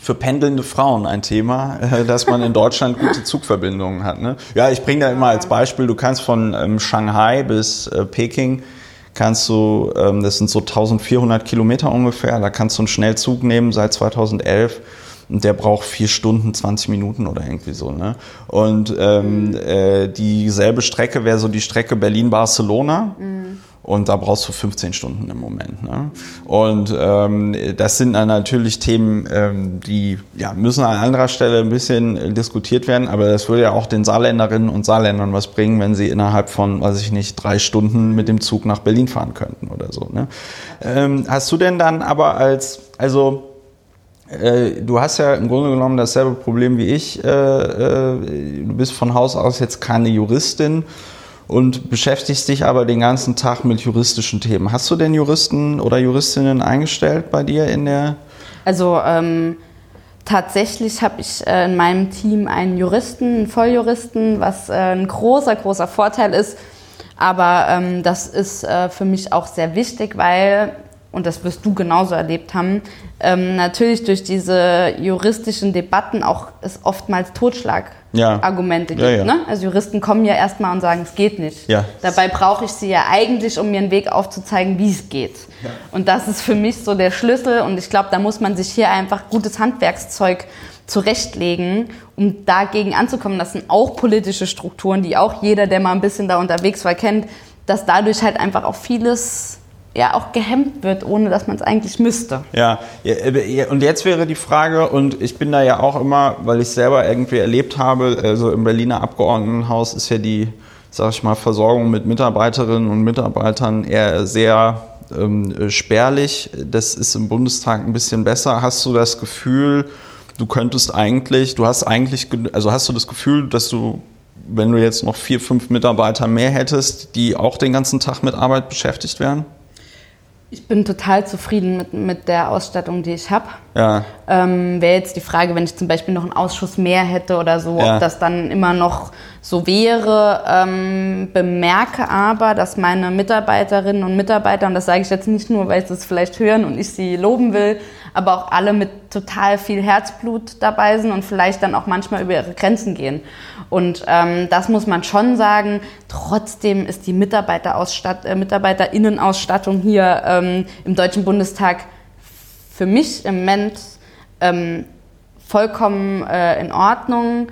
für pendelnde Frauen ein Thema, äh, dass man in Deutschland gute <laughs> Zugverbindungen hat. Ne? Ja, ich bringe da immer als Beispiel, du kannst von ähm, Shanghai bis äh, Peking kannst du, ähm, das sind so 1400 Kilometer ungefähr, da kannst du einen Schnellzug nehmen seit 2011 und der braucht vier Stunden, 20 Minuten oder irgendwie so. Ne? Und ähm, äh, dieselbe Strecke wäre so die Strecke Berlin-Barcelona. Mhm. Und da brauchst du 15 Stunden im Moment. Ne? Und ähm, das sind dann natürlich Themen, ähm, die ja, müssen an anderer Stelle ein bisschen diskutiert werden, aber das würde ja auch den Saarländerinnen und Saarländern was bringen, wenn sie innerhalb von, weiß ich nicht, drei Stunden mit dem Zug nach Berlin fahren könnten oder so. Ne? Ähm, hast du denn dann aber als, also du hast ja im Grunde genommen dasselbe Problem wie ich. Äh, äh, du bist von Haus aus jetzt keine Juristin und beschäftigst dich aber den ganzen Tag mit juristischen Themen. Hast du denn Juristen oder Juristinnen eingestellt bei dir in der? Also ähm, tatsächlich habe ich äh, in meinem Team einen Juristen, einen Volljuristen, was äh, ein großer, großer Vorteil ist. Aber ähm, das ist äh, für mich auch sehr wichtig, weil und das wirst du genauso erlebt haben, ähm, natürlich durch diese juristischen Debatten auch es oftmals Totschlagargumente ja. gibt. Ja, ja. Ne? Also Juristen kommen ja erstmal und sagen, es geht nicht. Dabei brauche ich sie ja eigentlich, um mir einen Weg aufzuzeigen, wie es geht. Und das ist für mich so der Schlüssel und ich glaube, da muss man sich hier einfach gutes Handwerkszeug zurechtlegen, um dagegen anzukommen. Das sind auch politische Strukturen, die auch jeder, der mal ein bisschen da unterwegs war, kennt, dass dadurch halt einfach auch vieles ja auch gehemmt wird, ohne dass man es eigentlich müsste. Ja, und jetzt wäre die Frage, und ich bin da ja auch immer, weil ich selber irgendwie erlebt habe, also im Berliner Abgeordnetenhaus ist ja die, sag ich mal, Versorgung mit Mitarbeiterinnen und Mitarbeitern eher sehr ähm, spärlich. Das ist im Bundestag ein bisschen besser. Hast du das Gefühl, du könntest eigentlich, du hast eigentlich, also hast du das Gefühl, dass du wenn du jetzt noch vier, fünf Mitarbeiter mehr hättest, die auch den ganzen Tag mit Arbeit beschäftigt wären? Ich bin total zufrieden mit, mit der Ausstattung, die ich habe. Ja. Ähm, Wäre jetzt die Frage, wenn ich zum Beispiel noch einen Ausschuss mehr hätte oder so, ja. ob das dann immer noch so wäre. Ähm, bemerke aber, dass meine Mitarbeiterinnen und Mitarbeiter, und das sage ich jetzt nicht nur, weil sie es vielleicht hören und ich sie loben will, aber auch alle mit total viel Herzblut dabei sind und vielleicht dann auch manchmal über ihre Grenzen gehen. Und ähm, das muss man schon sagen. Trotzdem ist die Mitarbeiterausstatt äh, Mitarbeiterinnen-Ausstattung hier ähm, im Deutschen Bundestag für mich im Moment ähm, vollkommen äh, in Ordnung.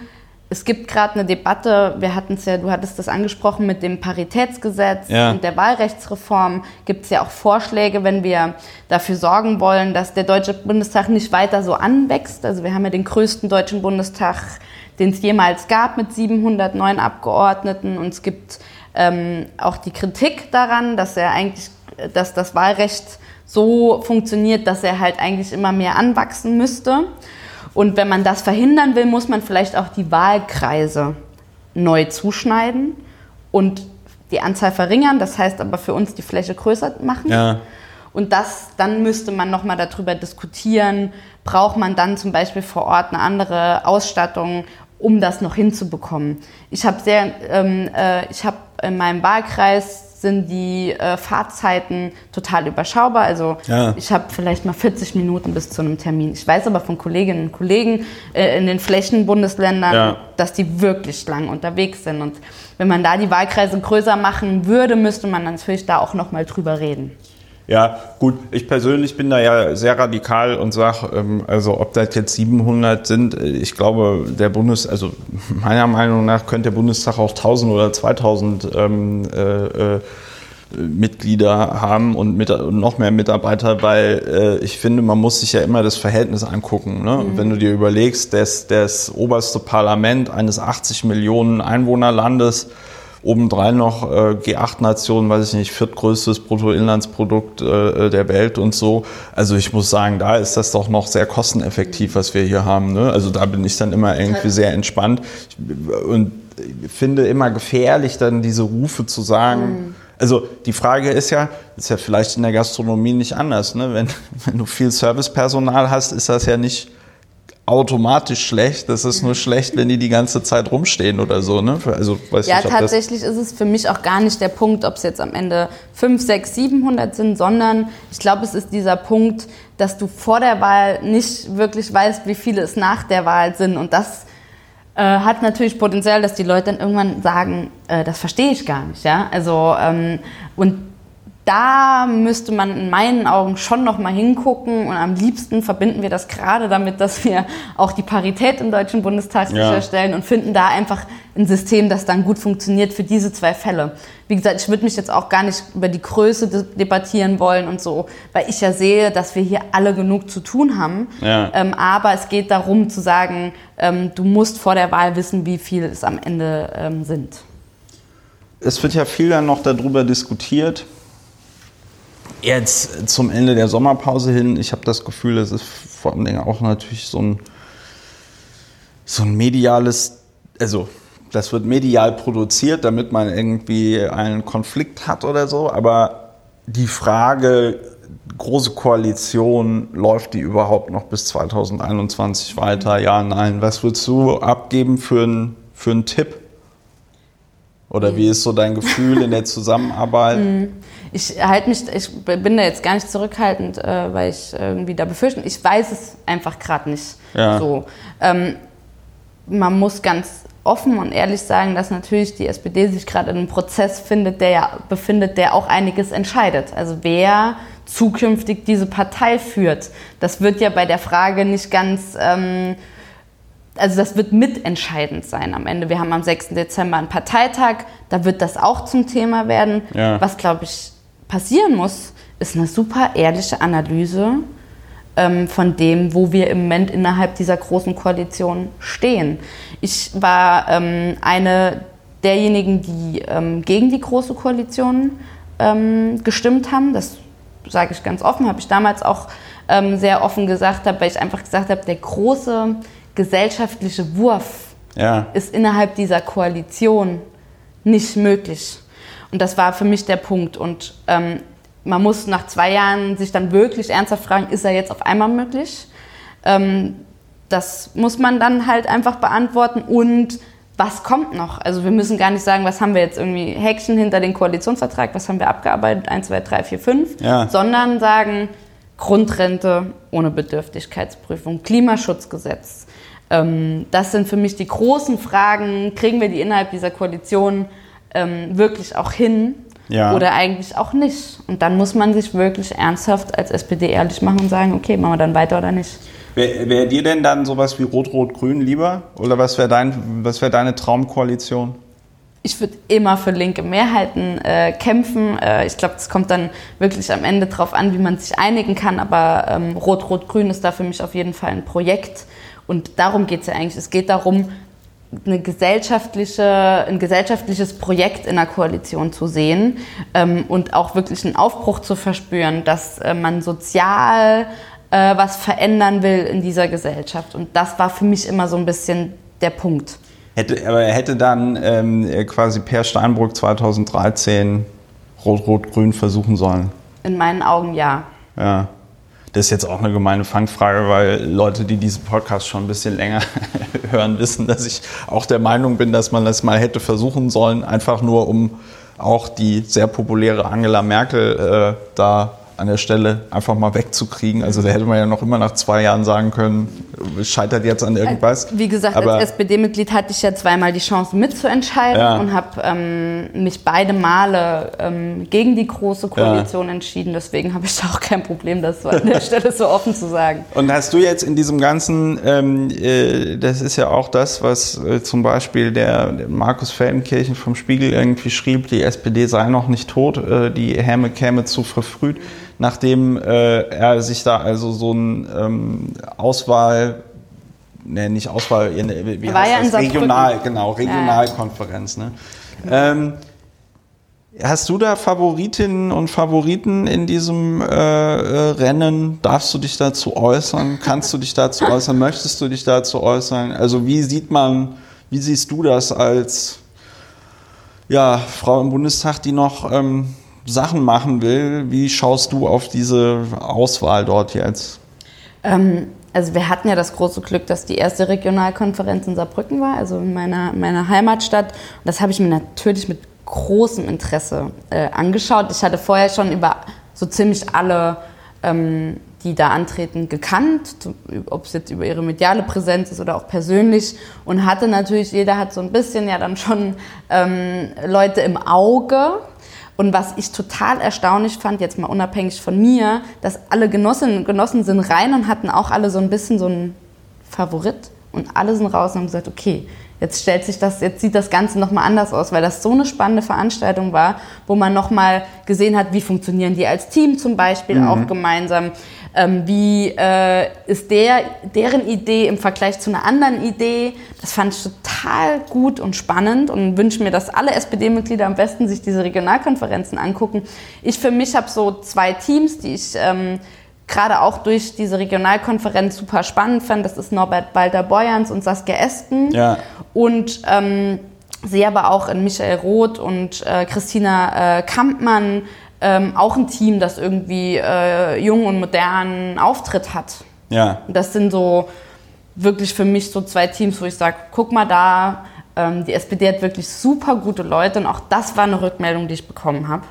Es gibt gerade eine Debatte, wir hatten es ja, du hattest das angesprochen mit dem Paritätsgesetz ja. und der Wahlrechtsreform. Gibt es ja auch Vorschläge, wenn wir dafür sorgen wollen, dass der Deutsche Bundestag nicht weiter so anwächst. Also wir haben ja den größten Deutschen Bundestag den es jemals gab mit 709 Abgeordneten. Und es gibt ähm, auch die Kritik daran, dass er eigentlich, dass das Wahlrecht so funktioniert, dass er halt eigentlich immer mehr anwachsen müsste. Und wenn man das verhindern will, muss man vielleicht auch die Wahlkreise neu zuschneiden und die Anzahl verringern. Das heißt aber für uns die Fläche größer machen. Ja. Und das, dann müsste man nochmal darüber diskutieren, braucht man dann zum Beispiel vor Ort eine andere Ausstattung um das noch hinzubekommen. Ich habe sehr, ähm, äh, ich habe in meinem Wahlkreis sind die äh, Fahrzeiten total überschaubar. Also ja. ich habe vielleicht mal 40 Minuten bis zu einem Termin. Ich weiß aber von Kolleginnen und Kollegen äh, in den Flächenbundesländern, ja. dass die wirklich lang unterwegs sind. Und wenn man da die Wahlkreise größer machen würde, müsste man natürlich da auch noch mal drüber reden. Ja, gut, ich persönlich bin da ja sehr radikal und sage, ähm, also ob das jetzt 700 sind, äh, ich glaube, der Bundes, also meiner Meinung nach könnte der Bundestag auch 1000 oder 2000 ähm, äh, äh, Mitglieder haben und, mit, und noch mehr Mitarbeiter, weil äh, ich finde, man muss sich ja immer das Verhältnis angucken. Ne? Mhm. Wenn du dir überlegst, dass das oberste Parlament eines 80 Millionen Einwohnerlandes obendrein noch äh, G8-Nationen, weiß ich nicht, viertgrößtes Bruttoinlandsprodukt äh, der Welt und so. Also ich muss sagen, da ist das doch noch sehr kosteneffektiv, was wir hier haben. Ne? Also da bin ich dann immer irgendwie sehr entspannt und finde immer gefährlich, dann diese Rufe zu sagen. Mhm. Also die Frage ist ja, ist ja vielleicht in der Gastronomie nicht anders. Ne? Wenn, <laughs> wenn du viel Servicepersonal hast, ist das ja nicht automatisch schlecht. Das ist nur schlecht, wenn die die ganze Zeit rumstehen oder so. Ne? Also, weiß ja, nicht, tatsächlich ist es für mich auch gar nicht der Punkt, ob es jetzt am Ende 5, 6, 700 sind, sondern ich glaube, es ist dieser Punkt, dass du vor der Wahl nicht wirklich weißt, wie viele es nach der Wahl sind. Und das äh, hat natürlich Potenzial, dass die Leute dann irgendwann sagen, äh, das verstehe ich gar nicht. Ja? Also, ähm, und da müsste man in meinen Augen schon noch mal hingucken und am liebsten verbinden wir das gerade damit, dass wir auch die Parität im Deutschen Bundestag ja. sicherstellen und finden da einfach ein System, das dann gut funktioniert für diese zwei Fälle. Wie gesagt, ich würde mich jetzt auch gar nicht über die Größe debattieren wollen und so, weil ich ja sehe, dass wir hier alle genug zu tun haben. Ja. Ähm, aber es geht darum zu sagen, ähm, du musst vor der Wahl wissen, wie viel es am Ende ähm, sind. Es wird ja viel dann noch darüber diskutiert jetzt zum Ende der Sommerpause hin, ich habe das Gefühl, es ist vor Dingen auch natürlich so ein, so ein mediales, also das wird medial produziert, damit man irgendwie einen Konflikt hat oder so, aber die Frage, große Koalition, läuft die überhaupt noch bis 2021 weiter? Ja, nein. Was würdest du abgeben für einen für einen Tipp? Oder wie ist so dein Gefühl in der <laughs> Zusammenarbeit? Ich halte mich, ich bin da jetzt gar nicht zurückhaltend, äh, weil ich irgendwie da befürchte, ich weiß es einfach gerade nicht. Ja. So. Ähm, man muss ganz offen und ehrlich sagen, dass natürlich die SPD sich gerade in einem Prozess findet, der ja befindet, der auch einiges entscheidet. Also wer zukünftig diese Partei führt. Das wird ja bei der Frage nicht ganz ähm, also das wird mitentscheidend sein am Ende. Wir haben am 6. Dezember einen Parteitag, da wird das auch zum Thema werden. Ja. Was, glaube ich, passieren muss, ist eine super ehrliche Analyse ähm, von dem, wo wir im Moment innerhalb dieser großen Koalition stehen. Ich war ähm, eine derjenigen, die ähm, gegen die große Koalition ähm, gestimmt haben. Das sage ich ganz offen, habe ich damals auch ähm, sehr offen gesagt, weil ich einfach gesagt habe, der große gesellschaftliche Wurf ja. ist innerhalb dieser Koalition nicht möglich. Und das war für mich der Punkt. Und ähm, man muss nach zwei Jahren sich dann wirklich ernsthaft fragen, ist er jetzt auf einmal möglich? Ähm, das muss man dann halt einfach beantworten. Und was kommt noch? Also wir müssen gar nicht sagen, was haben wir jetzt irgendwie Häkchen hinter den Koalitionsvertrag, was haben wir abgearbeitet, 1, 2, 3, 4, 5, ja. sondern sagen, Grundrente ohne Bedürftigkeitsprüfung, Klimaschutzgesetz. Ähm, das sind für mich die großen Fragen. Kriegen wir die innerhalb dieser Koalition ähm, wirklich auch hin ja. oder eigentlich auch nicht. Und dann muss man sich wirklich ernsthaft als SPD ehrlich machen und sagen, okay, machen wir dann weiter oder nicht. Wäre wär dir denn dann sowas wie Rot-Rot-Grün lieber? Oder was wäre dein, wär deine Traumkoalition? Ich würde immer für linke Mehrheiten äh, kämpfen. Äh, ich glaube, es kommt dann wirklich am Ende darauf an, wie man sich einigen kann. Aber ähm, Rot-Rot-Grün ist da für mich auf jeden Fall ein Projekt. Und darum geht es ja eigentlich. Es geht darum, eine gesellschaftliche, ein gesellschaftliches Projekt in der Koalition zu sehen ähm, und auch wirklich einen Aufbruch zu verspüren, dass äh, man sozial äh, was verändern will in dieser Gesellschaft. Und das war für mich immer so ein bisschen der Punkt. Hätte, aber er hätte dann ähm, quasi Per Steinbrück 2013 Rot-Rot-Grün versuchen sollen? In meinen Augen ja. Ja. Das ist jetzt auch eine gemeine Fangfrage, weil Leute, die diesen Podcast schon ein bisschen länger <laughs> hören, wissen, dass ich auch der Meinung bin, dass man das mal hätte versuchen sollen, einfach nur um auch die sehr populäre Angela Merkel äh, da an der Stelle einfach mal wegzukriegen. Also da hätte man ja noch immer nach zwei Jahren sagen können, scheitert jetzt an irgendwas. Wie gesagt, Aber- als SPD-Mitglied hatte ich ja zweimal die Chance mitzuentscheiden Ja. und habe ähm, mich beide Male ähm, gegen die große Koalition entschieden. Deswegen habe ich da auch kein Problem, das so an der <laughs> Stelle so offen zu sagen. Und hast du jetzt in diesem ganzen, ähm, äh, das ist ja auch das, was äh, zum Beispiel der, der Markus Feldenkirchen vom Spiegel irgendwie schrieb, die SPD sei noch nicht tot, äh, die Häme käme zu verfrüht, nachdem äh, er sich da also so ein ähm, Auswahl, ne, nicht Auswahl, wie Er war heißt ja das? Regional, genau, Regionalkonferenz. Ne? Ähm, Hast du da Favoritinnen und Favoriten in diesem äh, äh, Rennen? Darfst du dich dazu äußern? Kannst du dich dazu äußern? Möchtest du dich dazu äußern? Also wie sieht man, wie siehst du das als ja, Frau im Bundestag, die noch ähm, Sachen machen will? Wie schaust du auf diese Auswahl dort jetzt? Ähm, also wir hatten ja das große Glück, dass die erste Regionalkonferenz in Saarbrücken war, also in meiner, meiner Heimatstadt. Und das habe ich mir natürlich mit großem Interesse äh, angeschaut. Ich hatte vorher schon über so ziemlich alle, ähm, die da antreten, gekannt, ob es jetzt über ihre mediale Präsenz ist oder auch persönlich. Und hatte natürlich, jeder hat so ein bisschen ja dann schon ähm, Leute im Auge. Und was ich total erstaunlich fand, jetzt mal unabhängig von mir, dass alle Genossinnen und Genossen sind rein und hatten auch alle so ein bisschen so einen Favorit. Und alle sind raus und haben gesagt, okay, jetzt stellt sich das, jetzt sieht das Ganze nochmal anders aus, weil das so eine spannende Veranstaltung war, wo man nochmal gesehen hat, wie funktionieren die als Team zum Beispiel auch gemeinsam. Ähm, wie äh, ist der, deren Idee im Vergleich zu einer anderen Idee? Das fand ich total gut und spannend und wünsche mir, dass alle SPD-Mitglieder am besten sich diese Regionalkonferenzen angucken. Ich für mich habe so zwei Teams, die ich ähm, gerade auch durch diese Regionalkonferenz super spannend fand. Das ist Norbert Walter-Borjans und Saskia Esken. Ja. Und ähm, sehe aber auch in Michael Roth und äh, Christina äh, Kampmann ähm, auch ein Team, das irgendwie äh, jung und modernen Auftritt hat. Ja. Das sind so wirklich für mich so zwei Teams, wo ich sage, guck mal da, ähm, die SPD hat wirklich super gute Leute und auch das war eine Rückmeldung, die ich bekommen habe,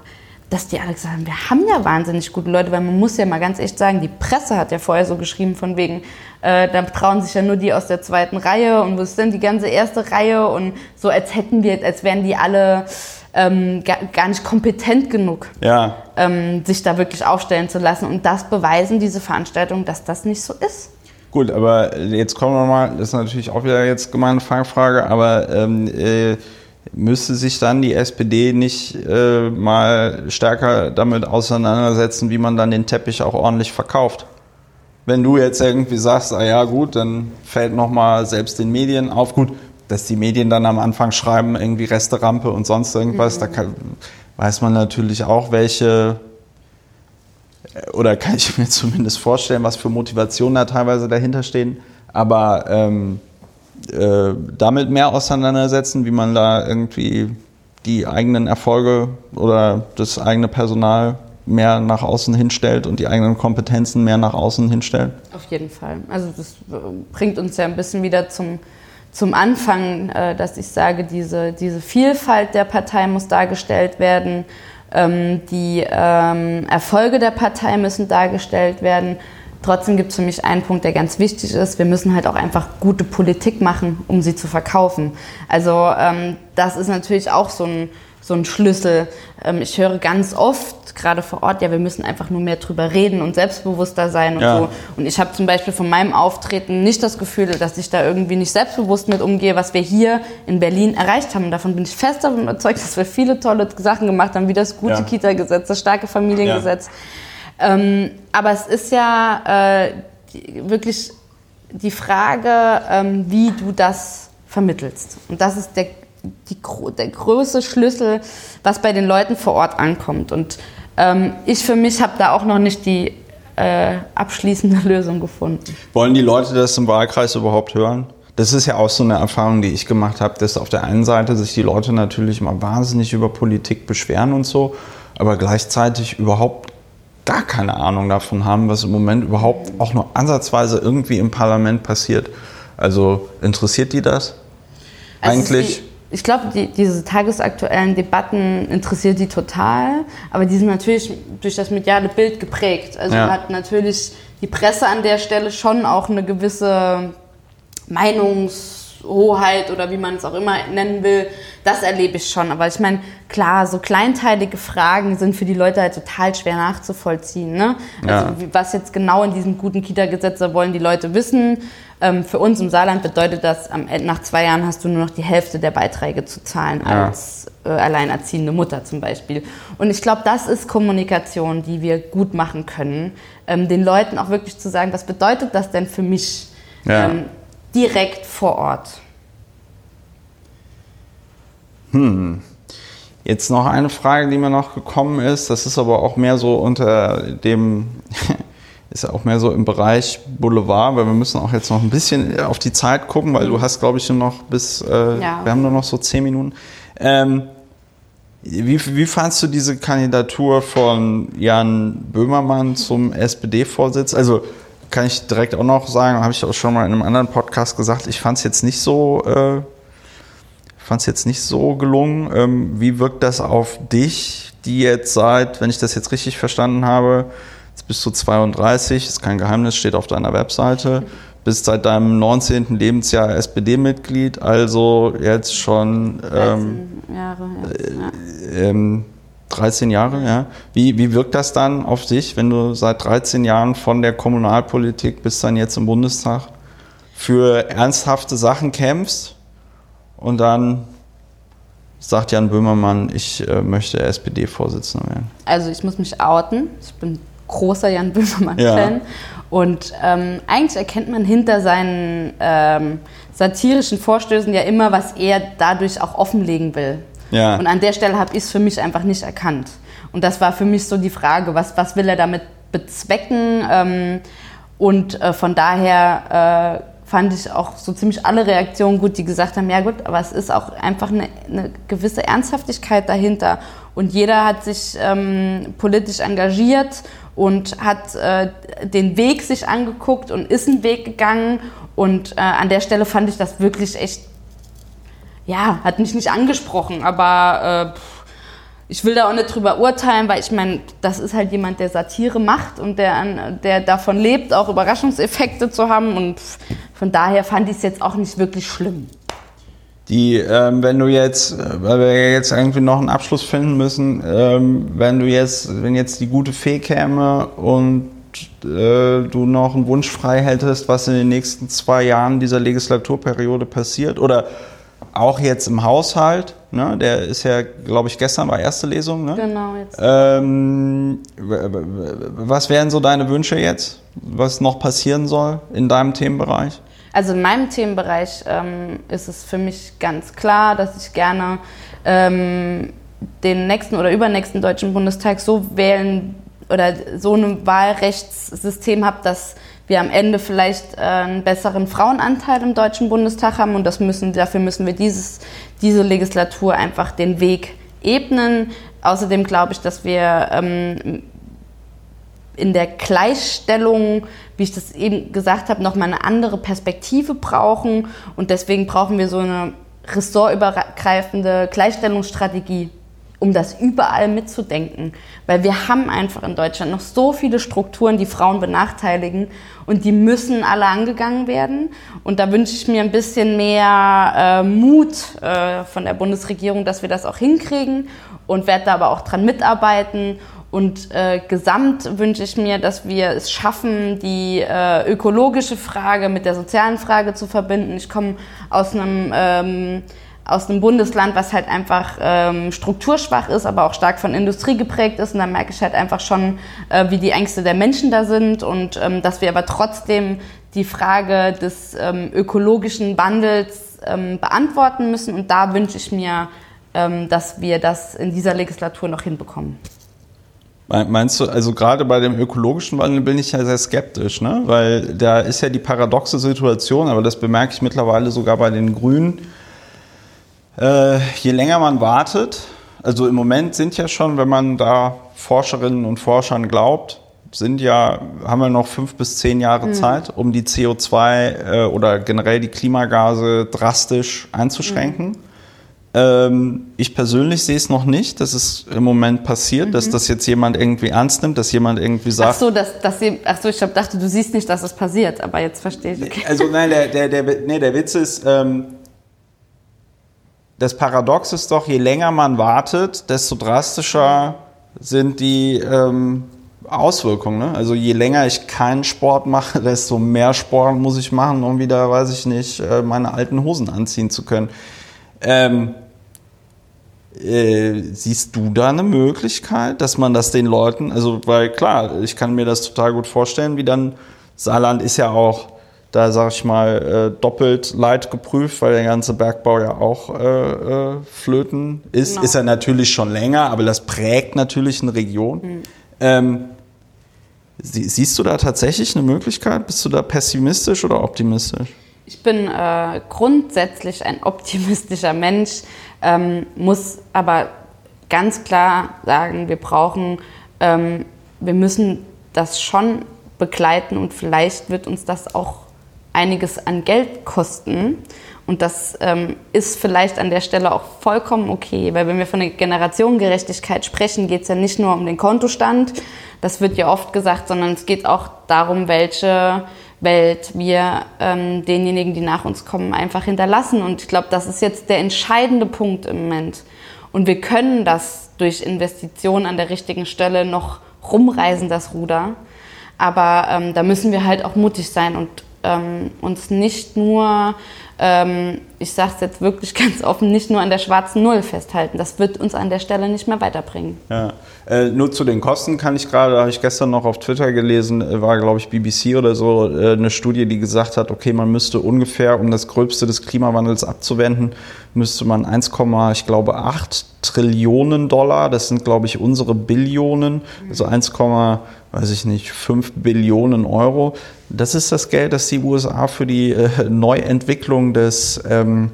dass die alle gesagt haben, wir haben ja wahnsinnig gute Leute, weil man muss ja mal ganz echt sagen, die Presse hat ja vorher so geschrieben von wegen, äh, da trauen sich ja nur die aus der zweiten Reihe und wo ist denn die ganze erste Reihe und so als hätten wir, als wären die alle ähm, gar, gar nicht kompetent genug Ja. ähm, sich da wirklich aufstellen zu lassen. Und das beweisen diese Veranstaltungen, dass das nicht so ist. Gut, aber jetzt kommen wir mal, das ist natürlich auch wieder jetzt gemeine Fangfrage, aber ähm, äh, müsste sich dann die SPD nicht äh, mal stärker damit auseinandersetzen, wie man dann den Teppich auch ordentlich verkauft? Wenn du jetzt irgendwie sagst, ah ja gut, dann fällt nochmal selbst den Medien auf, gut, dass die Medien dann am Anfang schreiben, irgendwie Resterampe und sonst irgendwas, da kann, weiß man natürlich auch, welche oder kann ich mir <laughs> zumindest vorstellen, was für Motivationen da teilweise dahinter stehen. Aber ähm, äh, damit mehr auseinandersetzen, wie man da irgendwie die eigenen Erfolge oder das eigene Personal mehr nach außen hinstellt und die eigenen Kompetenzen mehr nach außen hinstellt. Auf jeden Fall. Also das äh, bringt uns ja ein bisschen wieder zum, zum Anfang, äh, dass ich sage, diese, diese Vielfalt der Partei muss dargestellt werden. Ähm, die ähm, Erfolge der Partei müssen dargestellt werden. Trotzdem gibt es für mich einen Punkt, der ganz wichtig ist. Wir müssen halt auch einfach gute Politik machen, um sie zu verkaufen. Also ähm, das ist natürlich auch so ein, so ein Schlüssel. Ähm, ich höre ganz oft, gerade vor Ort, ja, wir müssen einfach nur mehr drüber reden und selbstbewusster sein und Ja. so. Und ich habe zum Beispiel von meinem Auftreten nicht das Gefühl, dass ich da irgendwie nicht selbstbewusst mit umgehe, was wir hier in Berlin erreicht haben. Und davon bin ich fest davon überzeugt, dass wir viele tolle Sachen gemacht haben, wie das gute Ja. Kita-Gesetz, das starke Familiengesetz. Ähm, aber es ist ja äh, wirklich die Frage, ähm, wie du das vermittelst. Und das ist der, die, der größte Schlüssel, was bei den Leuten vor Ort ankommt. Und ähm, ich für mich habe da auch noch nicht die äh, abschließende <laughs> Lösung gefunden. Wollen die Leute das im Wahlkreis überhaupt hören? Das ist ja auch so eine Erfahrung, die ich gemacht habe, dass auf der einen Seite sich die Leute natürlich immer wahnsinnig über Politik beschweren und so, aber gleichzeitig überhaupt gar keine Ahnung davon haben, was im Moment überhaupt auch nur ansatzweise irgendwie im Parlament passiert. Also interessiert die das? Also Eigentlich? Ich glaube, die, diese tagesaktuellen Debatten interessiert die total, aber die sind natürlich durch das mediale Bild geprägt. Also ja. hat natürlich die Presse an der Stelle schon auch eine gewisse Meinungshoheit oder wie man es auch immer nennen will. Das erlebe ich schon. Aber ich meine, klar, so kleinteilige Fragen sind für die Leute halt total schwer nachzuvollziehen. Ne? Ja. Also was jetzt genau in diesem guten Kita-Gesetz wollen die Leute wissen ähm, für uns im Saarland bedeutet das, nach zwei Jahren hast du nur noch die Hälfte der Beiträge zu zahlen als ja. äh, alleinerziehende Mutter zum Beispiel. Und ich glaube, das ist Kommunikation, die wir gut machen können, ähm, den Leuten auch wirklich zu sagen, was bedeutet das denn für mich ja. ähm, direkt vor Ort. Hm. Jetzt noch eine Frage, die mir noch gekommen ist. Das ist aber auch mehr so unter dem ist ja auch mehr so im Bereich Boulevard, weil wir müssen auch jetzt noch ein bisschen auf die Zeit gucken, weil du hast, glaube ich, nur noch bis, äh, ja. wir haben nur noch so zehn Minuten. Ähm, wie, wie fandst du diese Kandidatur von Jan Böhmermann zum SPD-Vorsitz? Also kann ich direkt auch noch sagen, habe ich auch schon mal in einem anderen Podcast gesagt, ich fand es jetzt nicht so, äh, fand es jetzt nicht so gelungen. Ähm, wie wirkt das auf dich, die jetzt seit, wenn ich das jetzt richtig verstanden habe, Jetzt bist du 32, ist kein Geheimnis, steht auf deiner Webseite. Bist seit deinem 19. Lebensjahr SPD-Mitglied, also jetzt schon ähm, 13 Jahre. Jetzt, ja. ähm, 13 Jahre, ja. Wie, wie wirkt das dann auf dich, wenn du seit 13 Jahren von der Kommunalpolitik bis dann jetzt im Bundestag für ernsthafte Sachen kämpfst und dann sagt Jan Böhmermann, ich äh, möchte SPD-Vorsitzender werden? Also ich muss mich outen. Ich bin großer Jan Böhmermann-Fan. Ja. Und ähm, eigentlich erkennt man hinter seinen ähm, satirischen Vorstößen ja immer, was er dadurch auch offenlegen will. Ja. Und an der Stelle habe ich es für mich einfach nicht erkannt. Und das war für mich so die Frage, was, was will er damit bezwecken? Ähm, und äh, von daher äh, fand ich auch so ziemlich alle Reaktionen gut, die gesagt haben, ja gut, aber es ist auch einfach eine, eine gewisse Ernsthaftigkeit dahinter. Und jeder hat sich ähm, politisch engagiert und hat äh, den Weg sich angeguckt und ist einen Weg gegangen. Und äh, an der Stelle fand ich das wirklich echt, ja, hat mich nicht angesprochen, aber äh, ich will da auch nicht drüber urteilen, weil ich meine, das ist halt jemand, der Satire macht und der, der davon lebt, auch Überraschungseffekte zu haben. Und von daher fand ich es jetzt auch nicht wirklich schlimm die, ähm, wenn du jetzt, äh, weil wir jetzt irgendwie noch einen Abschluss finden müssen, ähm, wenn du jetzt, wenn jetzt die gute Fee käme und äh, du noch einen Wunsch frei hättest, was in den nächsten zwei Jahren dieser Legislaturperiode passiert oder auch jetzt im Haushalt, ne, der ist ja, glaube ich, gestern war erste Lesung. Ne? Genau, jetzt. Ähm, was wären so deine Wünsche jetzt, was noch passieren soll in deinem Themenbereich? Also in meinem Themenbereich ähm, ist es für mich ganz klar, dass ich gerne ähm, den nächsten oder übernächsten Deutschen Bundestag so wählen oder so ein Wahlrechtssystem habe, dass wir am Ende vielleicht äh, einen besseren Frauenanteil im Deutschen Bundestag haben und das müssen, dafür müssen wir dieses, diese Legislatur einfach den Weg ebnen. Außerdem glaube ich, dass wir ähm, in der Gleichstellung, wie ich das eben gesagt habe, nochmal eine andere Perspektive brauchen. Und deswegen brauchen wir so eine ressortübergreifende Gleichstellungsstrategie, um das überall mitzudenken. Weil wir haben einfach in Deutschland noch so viele Strukturen, die Frauen benachteiligen und die müssen alle angegangen werden. Und da wünsche ich mir ein bisschen mehr äh, Mut äh, von der Bundesregierung, dass wir das auch hinkriegen und werde da aber auch dran mitarbeiten und äh, gesamt wünsche ich mir, dass wir es schaffen, die äh, ökologische Frage mit der sozialen Frage zu verbinden. Ich komme aus einem ähm, aus einem Bundesland, was halt einfach ähm, strukturschwach ist, aber auch stark von Industrie geprägt ist. Und da merke ich halt einfach schon, äh, wie die Ängste der Menschen da sind und ähm, dass wir aber trotzdem die Frage des ähm, ökologischen Wandels ähm, beantworten müssen. Und da wünsche ich mir, ähm, dass wir das in dieser Legislatur noch hinbekommen. Meinst du, also gerade bei dem ökologischen Wandel bin ich ja sehr skeptisch, ne? weil da ist ja die paradoxe Situation, aber das bemerke ich mittlerweile sogar bei den Grünen. Äh, je länger man wartet, also im Moment sind ja schon, wenn man da Forscherinnen und Forschern glaubt, sind ja, haben wir noch fünf bis zehn Jahre mhm. Zeit, um die CO2 äh, oder generell die Klimagase drastisch einzuschränken. Mhm. Ähm, ich persönlich sehe es noch nicht, dass es im Moment passiert, mhm. dass das jetzt jemand irgendwie ernst nimmt, dass jemand irgendwie sagt. Ach so, dass, dass sie, ach so ich hab, dachte, du siehst nicht, dass es passiert, aber jetzt verstehe ich. Okay. Also nein, der, der, der, nee, der Witz ist, ähm, das Paradox ist doch, je länger man wartet, desto drastischer sind die ähm, Auswirkungen. Ne? Also je länger ich keinen Sport mache, <laughs> desto mehr Sport muss ich machen, um wieder, weiß ich nicht, äh, meine alten Hosen anziehen zu können. Ähm, äh, siehst du da eine Möglichkeit, dass man das den Leuten, also weil klar, ich kann mir das total gut vorstellen, wie dann Saarland ist ja auch da sage ich mal, äh, doppelt leid geprüft, weil der ganze Bergbau ja auch äh, äh, flöten ist. Genau. Ist er natürlich schon länger, aber das prägt natürlich eine Region. Mhm. Ähm, sie, siehst du da tatsächlich eine Möglichkeit? Bist du da pessimistisch oder optimistisch? Ich bin äh, grundsätzlich ein optimistischer Mensch, ähm, muss aber ganz klar sagen, wir brauchen, ähm, wir müssen das schon begleiten und vielleicht wird uns das auch einiges an Geld kosten. Und das ähm, ist vielleicht an der Stelle auch vollkommen okay, weil wenn wir von der Generationengerechtigkeit sprechen, geht es ja nicht nur um den Kontostand, das wird ja oft gesagt, sondern es geht auch darum, welche Welt wir ähm, denjenigen, die nach uns kommen, einfach hinterlassen. Und ich glaube, das ist jetzt der entscheidende Punkt im Moment. Und wir können das durch Investitionen an der richtigen Stelle noch rumreisen, das Ruder. Aber ähm, da müssen wir halt auch mutig sein und ähm, uns nicht nur, ähm, ich sage es jetzt wirklich <laughs> ganz offen, nicht nur an der schwarzen Null festhalten. Das wird uns an der Stelle nicht mehr weiterbringen. Ja. Äh, nur zu den Kosten kann ich gerade, da habe ich gestern noch auf Twitter gelesen, äh, war glaube ich BBC oder so, äh, eine Studie, die gesagt hat, okay, man müsste ungefähr, um das Gröbste des Klimawandels abzuwenden, müsste man 1, ich glaube 8 Trillionen Dollar, das sind glaube ich unsere Billionen, also 1, weiß ich nicht, 5 Billionen Euro. Das ist das Geld, das die USA für die äh, Neuentwicklung des, ähm,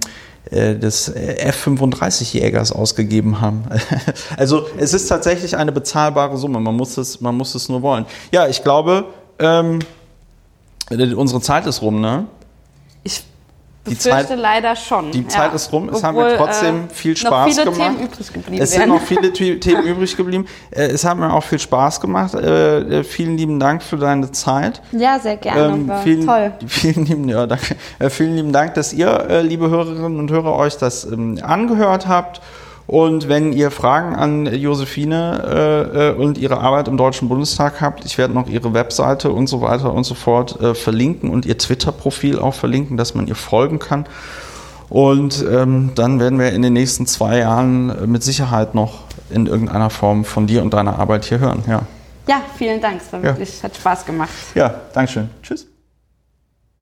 äh, des F-35-Jägers ausgegeben haben. <laughs> also es ist tatsächlich eine bezahlbare Summe, man muss es, man muss es nur wollen. Ja, ich glaube, ähm, unsere Zeit ist rum, ne? Ich die Zeit, leider schon. Die Zeit ja. ist rum. Es Obwohl, haben mir trotzdem äh, viel Spaß gemacht. Themen übrig geblieben es sind noch viele <laughs> Themen übrig geblieben. Äh, es hat mir auch viel Spaß gemacht. Äh, äh, vielen lieben Dank für deine Zeit. Ja, sehr gerne. Ähm, vielen, toll. <laughs> Vielen lieben, ja, danke. Äh, vielen lieben Dank, dass ihr, äh, liebe Hörerinnen und Hörer, euch das ähm, angehört habt. Und wenn ihr Fragen an Josephine äh, äh, und ihre Arbeit im Deutschen Bundestag habt, ich werde noch ihre Webseite und so weiter und so fort äh, verlinken und ihr Twitter-Profil auch verlinken, dass man ihr folgen kann. Und ähm, dann werden wir in den nächsten zwei Jahren äh, mit Sicherheit noch in irgendeiner Form von dir und deiner Arbeit hier hören. Ja, ja vielen Dank. Es war wirklich, ja. hat Spaß gemacht. Ja, Dankeschön. Tschüss.